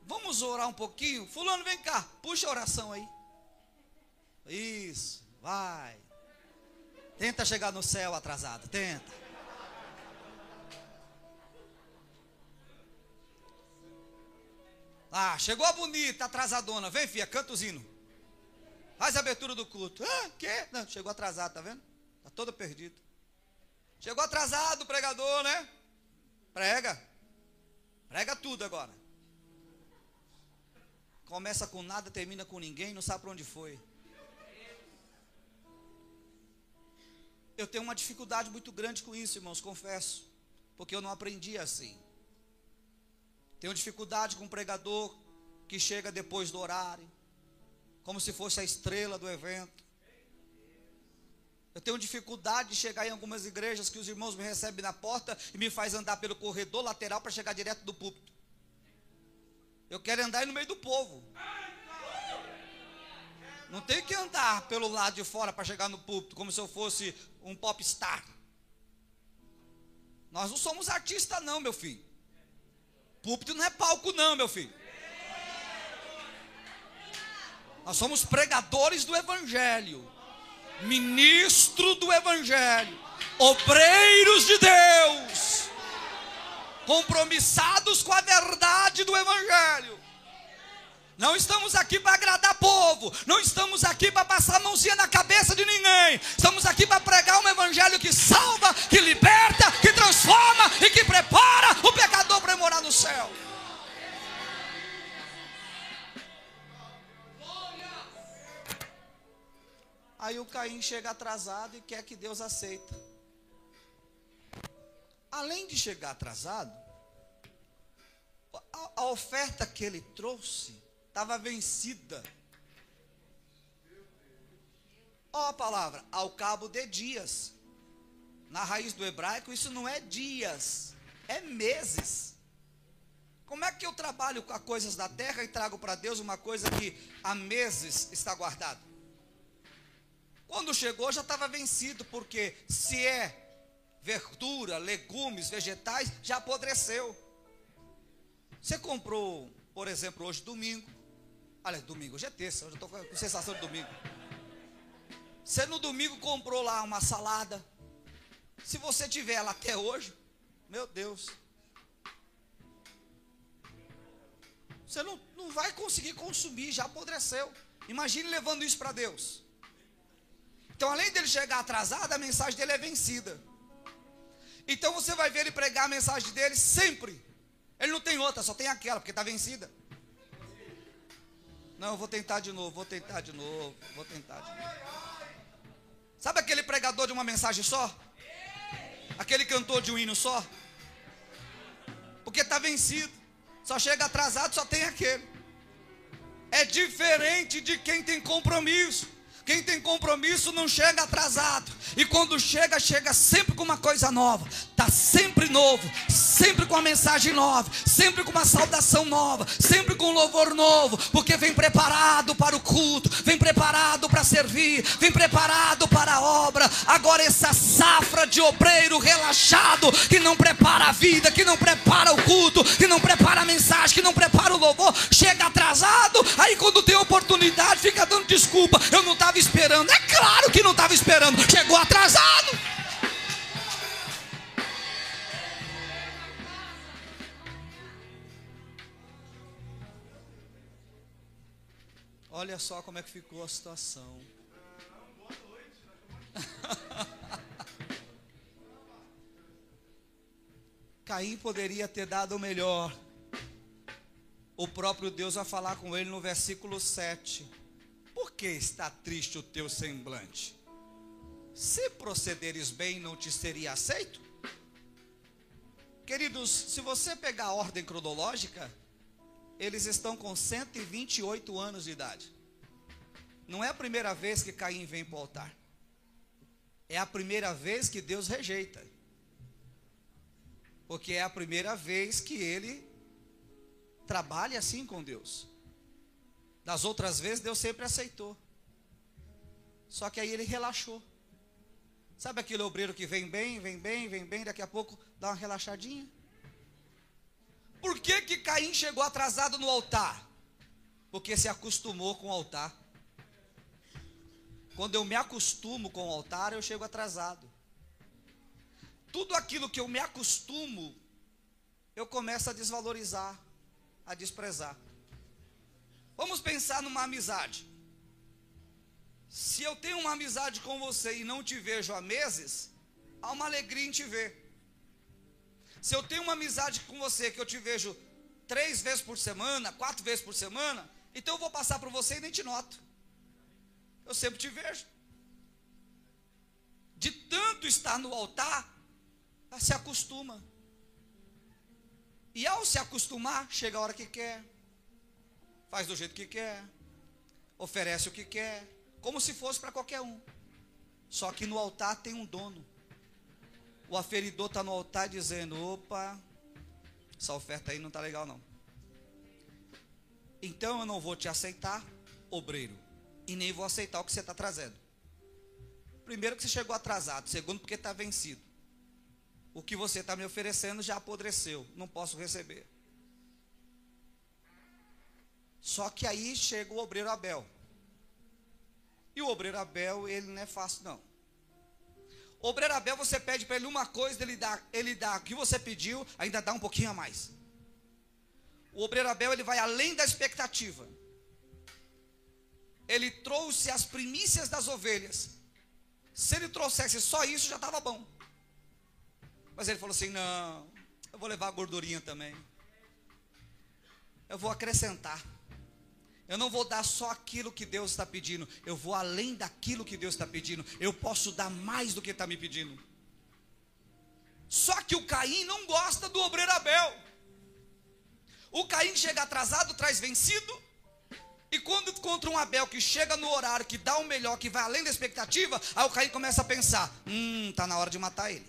[SPEAKER 1] Vamos orar um pouquinho? Fulano, vem cá, puxa a oração aí. Isso, vai. Tenta chegar no céu atrasado, tenta. Ah, chegou a bonita, atrasadona. Vem, filha, canta o. Faz a abertura do culto. Ah, quê? Não, chegou atrasado, tá vendo? Tá todo perdido. Chegou atrasado o pregador, né? Prega. Prega tudo agora. Começa com nada, termina com ninguém, não sabe para onde foi. Eu tenho uma dificuldade muito grande com isso, irmãos, confesso. Porque eu não aprendi assim. Tenho dificuldade com um pregador que chega depois do horário, como se fosse a estrela do evento. Eu tenho dificuldade de chegar em algumas igrejas que os irmãos me recebem na porta e me faz andar pelo corredor lateral para chegar direto do púlpito. Eu quero andar no meio do povo. Não tenho que andar pelo lado de fora para chegar no púlpito, como se eu fosse um popstar. Nós não somos artistas, não, meu filho. Púlpito não é palco, não, meu filho. Nós somos pregadores do Evangelho, ministro do Evangelho, obreiros de Deus compromissados com a verdade do Evangelho. Não estamos aqui para agradar povo, não estamos aqui para passar a mãozinha na cabeça de ninguém. Estamos aqui para pregar um evangelho que salva, que liberta, que transforma e que prepara o pecador para morar no céu. Aí o Caim chega atrasado e quer que Deus aceita. Além de chegar atrasado, a, a oferta que ele trouxe estava vencida. Ó a palavra, ao cabo de dias. Na raiz do hebraico, isso não é dias, é meses. Como é que eu trabalho com as coisas da terra e trago para Deus uma coisa que há meses está guardada? Quando chegou já estava vencido, porque se é verdura, legumes, vegetais, já apodreceu. Você comprou, por exemplo, hoje domingo. Olha, domingo, hoje é terça, hoje eu estou com sensação de domingo. Você no domingo comprou lá uma salada. Se você tiver ela até hoje, meu Deus. Você não, não vai conseguir consumir, já apodreceu. Imagine levando isso para Deus. Então, além dele chegar atrasado, a mensagem dele é vencida. Então você vai ver ele pregar a mensagem dele sempre. Ele não tem outra, só tem aquela, porque está vencida. Não, eu vou tentar de novo, vou tentar de novo, vou tentar de novo. Sabe aquele pregador de uma mensagem só? Aquele cantor de um hino só? Porque está vencido. Só chega atrasado, só tem aquele. É diferente de quem tem compromisso. Quem tem compromisso não chega atrasado. E quando chega, chega sempre com uma coisa nova. Está sempre novo, sempre com uma mensagem nova, sempre com uma saudação nova, sempre com um louvor novo, porque vem preparado para o culto, vem preparado para servir, vem preparado para a obra. Agora, essa safra de obreiro relaxado, que não prepara a vida, que não prepara o culto, que não prepara a mensagem, que não prepara o louvor, chega atrasado, aí quando tem oportunidade, fica dando desculpa. Eu não estava esperando, é claro que não estava esperando, chegou atrasado. Olha só como é que ficou a situação. Caim poderia ter dado o melhor. O próprio Deus vai falar com ele no versículo 7. Por que está triste o teu semblante? Se procederes bem, não te seria aceito? Queridos, se você pegar a ordem cronológica, eles estão com 128 anos de idade. Não é a primeira vez que Caim vem para o altar. É a primeira vez que Deus rejeita. Porque é a primeira vez que ele trabalha assim com Deus. Das outras vezes, Deus sempre aceitou. Só que aí ele relaxou. Sabe aquele obreiro que vem bem, vem bem, vem bem, daqui a pouco dá uma relaxadinha? Por que, que Caim chegou atrasado no altar? Porque se acostumou com o altar. Quando eu me acostumo com o altar, eu chego atrasado. Tudo aquilo que eu me acostumo, eu começo a desvalorizar, a desprezar. Vamos pensar numa amizade. Se eu tenho uma amizade com você e não te vejo há meses, há uma alegria em te ver. Se eu tenho uma amizade com você que eu te vejo três vezes por semana, quatro vezes por semana, então eu vou passar por você e nem te noto. Eu sempre te vejo. De tanto estar no altar, se acostuma. E ao se acostumar, chega a hora que quer, faz do jeito que quer, oferece o que quer, como se fosse para qualquer um. Só que no altar tem um dono o aferidor está no altar dizendo: opa, essa oferta aí não está legal não. Então eu não vou te aceitar, obreiro, e nem vou aceitar o que você está trazendo. Primeiro, que você chegou atrasado. Segundo, porque está vencido. O que você está me oferecendo já apodreceu, não posso receber. Só que aí chega o obreiro Abel. E o obreiro Abel, ele não é fácil, não. Obreiro Abel, você pede para ele uma coisa, ele dá, ele dá o que você pediu, ainda dá um pouquinho a mais. O obreiro Abel, ele vai além da expectativa. Ele trouxe as primícias das ovelhas. Se ele trouxesse só isso, já estava bom. Mas ele falou assim: não, eu vou levar a gordurinha também. Eu vou acrescentar. Eu não vou dar só aquilo que Deus está pedindo, eu vou além daquilo que Deus está pedindo. Eu posso dar mais do que está me pedindo. Só que o Caim não gosta do obreiro Abel. O Caim chega atrasado, traz vencido. E quando encontra um Abel que chega no horário, que dá o melhor, que vai além da expectativa, aí o Caim começa a pensar: hum, está na hora de matar ele.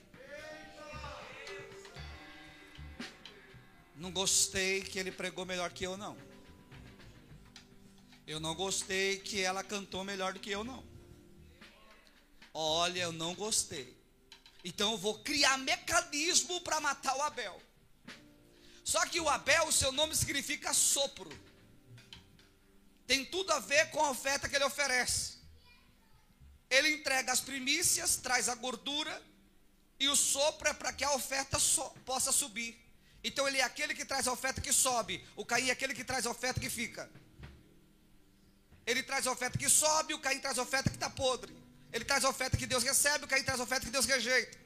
[SPEAKER 1] Não gostei que ele pregou melhor que eu, não. Eu não gostei que ela cantou melhor do que eu, não. Olha, eu não gostei. Então eu vou criar mecanismo para matar o Abel. Só que o Abel, o seu nome significa sopro. Tem tudo a ver com a oferta que ele oferece. Ele entrega as primícias, traz a gordura, e o sopro é para que a oferta so, possa subir. Então ele é aquele que traz a oferta que sobe. O Caim é aquele que traz a oferta que fica. Ele traz oferta que sobe, o Caim traz oferta que está podre. Ele traz oferta que Deus recebe, o Caim traz oferta que Deus rejeita.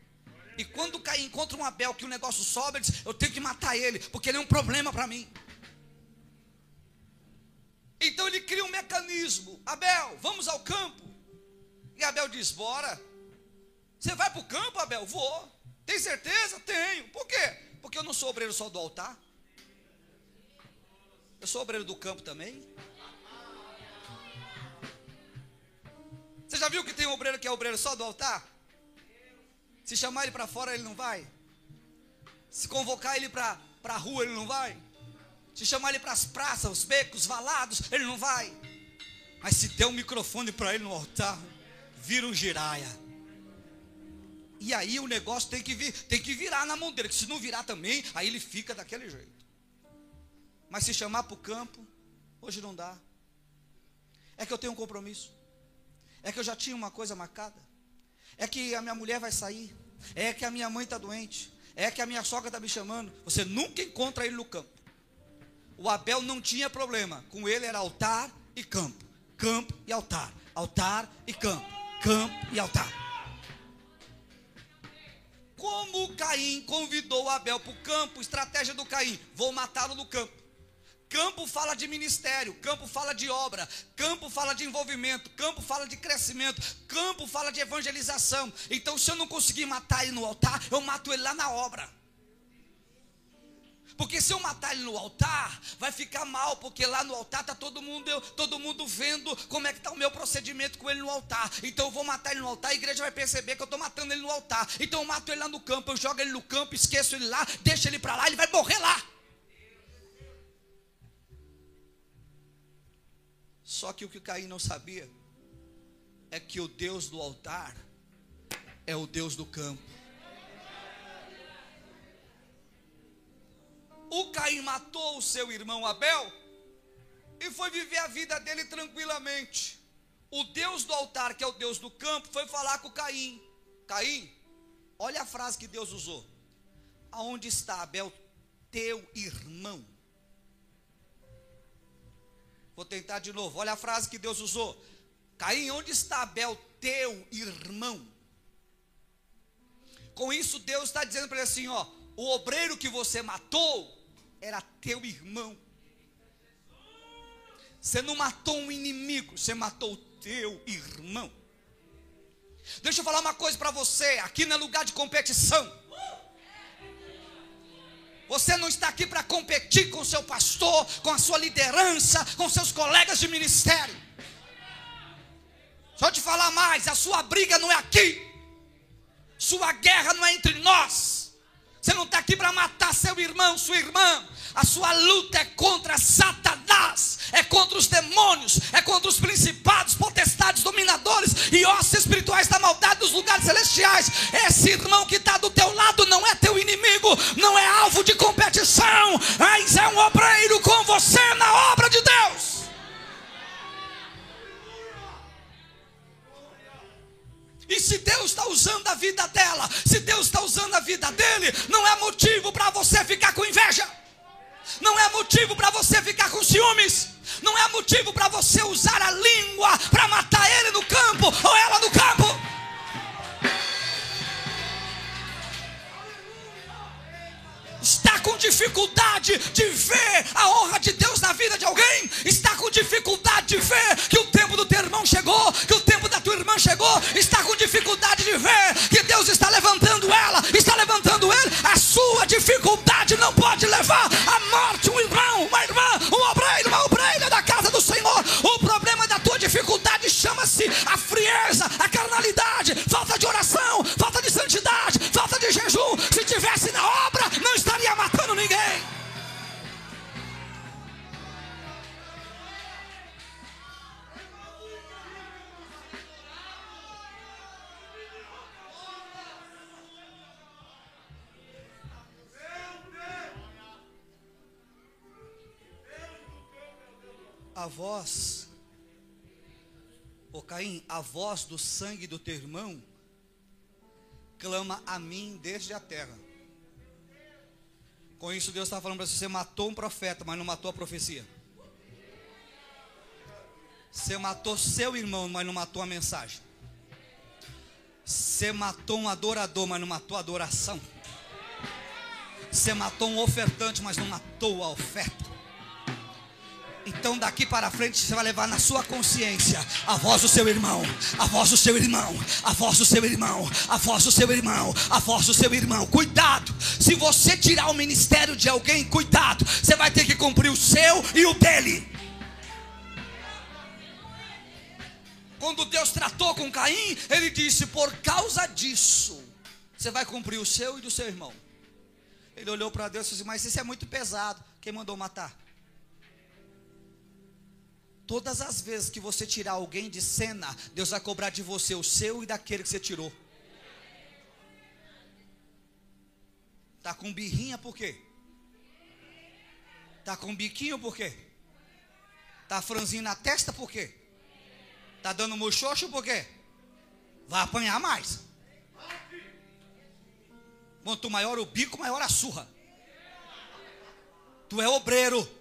[SPEAKER 1] E quando o Caim encontra um Abel que o negócio sobe, ele diz: Eu tenho que matar ele, porque ele é um problema para mim. Então ele cria um mecanismo: Abel, vamos ao campo. E Abel diz: Bora. Você vai para o campo, Abel? Vou. Tem certeza? Tenho. Por quê? Porque eu não sou obreiro só do altar. Eu sou obreiro do campo também. Você já viu que tem um obreiro que é obreiro só do altar? Se chamar ele para fora, ele não vai. Se convocar ele para a rua, ele não vai. Se chamar ele para as praças, os becos, valados, ele não vai. Mas se der um microfone para ele no altar, vira um giraia. E aí o negócio tem que, vir, tem que virar na mão dele. Que se não virar também, aí ele fica daquele jeito. Mas se chamar para o campo, hoje não dá. É que eu tenho um compromisso. É que eu já tinha uma coisa marcada. É que a minha mulher vai sair. É que a minha mãe está doente. É que a minha sogra está me chamando. Você nunca encontra ele no campo. O Abel não tinha problema. Com ele era altar e campo. Campo e altar. Altar e campo. Campo e altar. Como Caim convidou Abel para o campo, estratégia do Caim: vou matá-lo no campo. Campo fala de ministério, campo fala de obra, campo fala de envolvimento, campo fala de crescimento, campo fala de evangelização. Então, se eu não conseguir matar ele no altar, eu mato ele lá na obra. Porque se eu matar ele no altar, vai ficar mal, porque lá no altar está todo mundo, eu, todo mundo vendo como é que está o meu procedimento com ele no altar. Então eu vou matar ele no altar, a igreja vai perceber que eu estou matando ele no altar. Então eu mato ele lá no campo, eu jogo ele no campo, esqueço ele lá, deixo ele para lá, ele vai morrer lá. Só que o que Caim não sabia é que o Deus do altar é o Deus do campo. O Caim matou o seu irmão Abel e foi viver a vida dele tranquilamente. O Deus do altar, que é o Deus do campo, foi falar com Caim: Caim, olha a frase que Deus usou. Aonde está Abel, teu irmão? Vou tentar de novo. Olha a frase que Deus usou. Caim, onde está Abel, teu irmão? Com isso, Deus está dizendo para ele assim: ó, o obreiro que você matou era teu irmão. Você não matou um inimigo, você matou o teu irmão. Deixa eu falar uma coisa para você: aqui não é lugar de competição. Você não está aqui para competir com o seu pastor, com a sua liderança, com seus colegas de ministério. Só te falar mais: a sua briga não é aqui, sua guerra não é entre nós. Você não está aqui para matar seu irmão, sua irmã. A sua luta é contra Satanás, é contra os demônios, é contra os principados, potestades, dominadores e ossos espirituais da maldade dos lugares celestiais. Esse irmão que está do teu lado não é teu inimigo, não é alvo de competição, mas é um obreiro com você na obra de Deus. E se Deus está usando a vida dela, se Deus está usando a vida dele, não é motivo para você ficar com inveja não é motivo para você ficar com ciúmes, não é motivo para você usar a língua para matar ele no campo ou ela no campo. Com dificuldade de ver a honra de Deus na vida de alguém? Está com dificuldade de ver que o tempo do teu irmão chegou, que o tempo da tua irmã chegou? Está com dificuldade de ver que Deus está levantando ela, está levantando ele? A sua dificuldade não pode levar à morte um irmão, uma irmã, um obreiro, uma obreira da casa do Senhor. O dificuldade chama-se a frieza, a carnalidade, falta de oração, falta de santidade, falta de jejum. Se tivesse na obra, não estaria matando ninguém. a voz, Caim, a voz do sangue do teu irmão clama a mim desde a terra. Com isso, Deus está falando para você: você matou um profeta, mas não matou a profecia. Você matou seu irmão, mas não matou a mensagem. Você matou um adorador, mas não matou a adoração. Você matou um ofertante, mas não matou a oferta. Então daqui para frente você vai levar na sua consciência a voz do seu irmão, a voz do seu irmão, a voz do seu irmão, a voz do seu irmão, a voz do seu irmão. Cuidado, se você tirar o ministério de alguém, cuidado, você vai ter que cumprir o seu e o dele. Quando Deus tratou com Caim, ele disse: Por causa disso, você vai cumprir o seu e do seu irmão. Ele olhou para Deus e disse: Mas isso é muito pesado. Quem mandou matar? Todas as vezes que você tirar alguém de cena, Deus vai cobrar de você o seu e daquele que você tirou. Tá com birrinha por quê? Tá com biquinho por quê? Tá franzinho na testa por quê? Tá dando mochocho por quê? Vai apanhar mais. Quanto maior o bico, maior a surra. Tu é obreiro.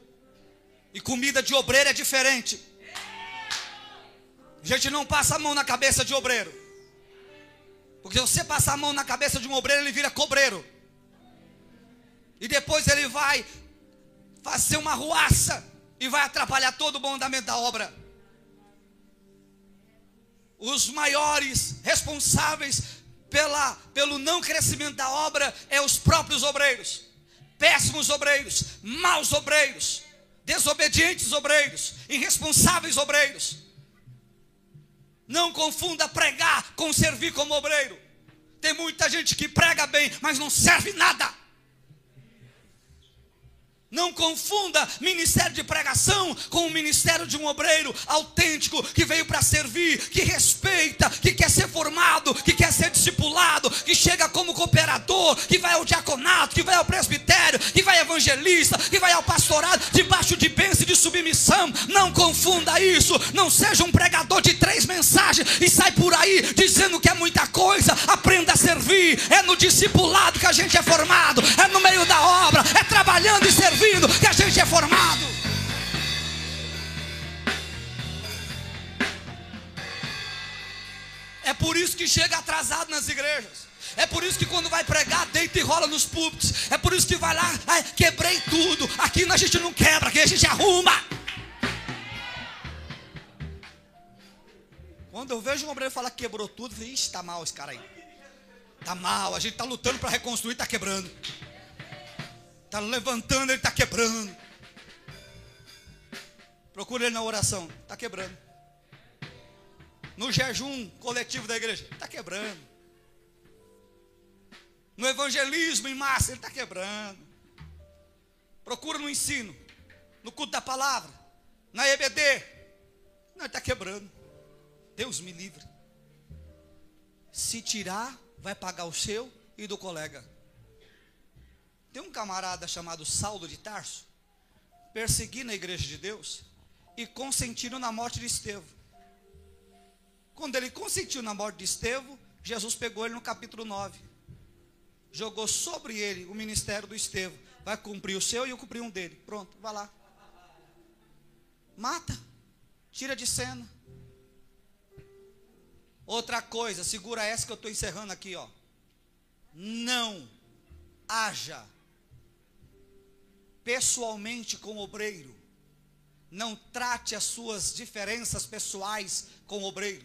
[SPEAKER 1] E comida de obreiro é diferente. A gente não passa a mão na cabeça de obreiro. Porque se você passar a mão na cabeça de um obreiro, ele vira cobreiro. E depois ele vai fazer uma ruaça e vai atrapalhar todo o bom andamento da obra. Os maiores responsáveis pela, pelo não crescimento da obra é os próprios obreiros. Péssimos obreiros, maus obreiros, desobedientes obreiros, irresponsáveis obreiros. Não confunda pregar com servir como obreiro. Tem muita gente que prega bem, mas não serve nada. Não confunda ministério de pregação com o ministério de um obreiro autêntico que veio para servir, que respeita, que quer ser formado, que quer ser discipulado, que chega como cooperador, que vai ao diaconato, que vai ao presbitério, que vai evangelista, que vai ao pastorado, debaixo de bênção e de submissão. Não confunda isso. Não seja um pregador de três mensagens e sai por aí dizendo que é muita coisa. Aprenda a servir. É no discipulado que a gente é formado, é no meio da obra, é trabalhando e servindo que a gente é formado. É por isso que chega atrasado nas igrejas. É por isso que quando vai pregar, deita e rola nos púlpitos. É por isso que vai lá, quebrei tudo. Aqui a gente não quebra, aqui a gente arruma. Quando eu vejo um obreiro falar que quebrou tudo, eu falei, ixi, tá mal esse cara aí. Tá mal, a gente tá lutando para reconstruir, tá quebrando. Está levantando, ele está quebrando. Procura ele na oração, está quebrando. No jejum coletivo da igreja, está quebrando. No evangelismo em massa, ele está quebrando. Procura no ensino, no culto da palavra, na EBD. Não, ele está quebrando. Deus me livre. Se tirar, vai pagar o seu e do colega. Tem um camarada chamado Saulo de Tarso, perseguindo a igreja de Deus e consentindo na morte de Estevão. Quando ele consentiu na morte de Estevão, Jesus pegou ele no capítulo 9. Jogou sobre ele o ministério do Estevão. Vai cumprir o seu e eu cumprir um dele. Pronto, vai lá. Mata. Tira de cena. Outra coisa, segura essa que eu estou encerrando aqui, ó. Não haja pessoalmente com o obreiro. Não trate as suas diferenças pessoais com o obreiro.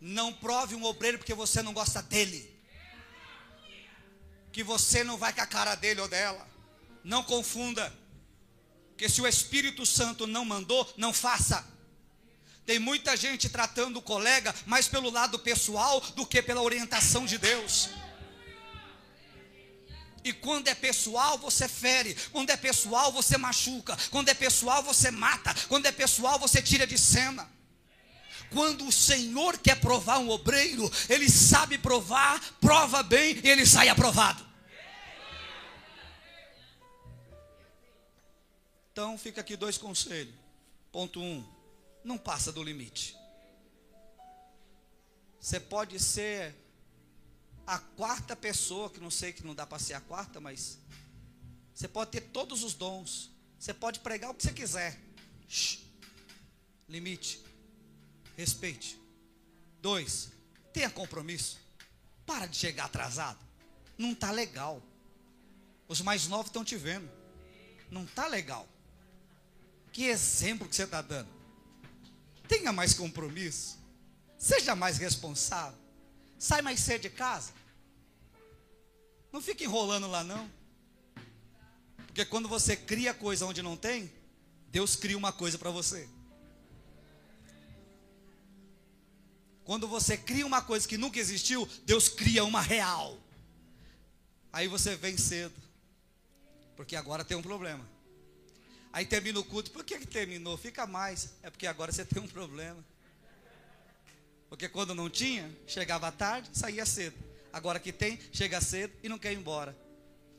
[SPEAKER 1] Não prove um obreiro porque você não gosta dele. Que você não vai com a cara dele ou dela. Não confunda. Que se o Espírito Santo não mandou, não faça. Tem muita gente tratando o colega mais pelo lado pessoal do que pela orientação de Deus. E quando é pessoal, você fere. Quando é pessoal, você machuca. Quando é pessoal, você mata. Quando é pessoal, você tira de cena. Quando o Senhor quer provar um obreiro, ele sabe provar, prova bem e ele sai aprovado. Então fica aqui dois conselhos. Ponto um, não passa do limite. Você pode ser a quarta pessoa, que não sei que não dá para ser a quarta, mas você pode ter todos os dons. Você pode pregar o que você quiser. Shhh. Limite. Respeite. Dois, tenha compromisso. Para de chegar atrasado. Não está legal. Os mais novos estão te vendo. Não está legal. Que exemplo que você está dando. Tenha mais compromisso. Seja mais responsável. Sai mais cedo de casa. Não fica enrolando lá não. Porque quando você cria coisa onde não tem, Deus cria uma coisa para você. Quando você cria uma coisa que nunca existiu, Deus cria uma real. Aí você vem cedo. Porque agora tem um problema. Aí termina o culto. Por que, que terminou? Fica mais. É porque agora você tem um problema. Porque quando não tinha, chegava tarde, saía cedo. Agora que tem, chega cedo e não quer ir embora.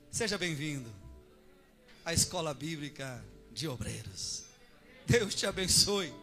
[SPEAKER 1] Seja bem-vindo à Escola Bíblica de Obreiros. Deus te abençoe.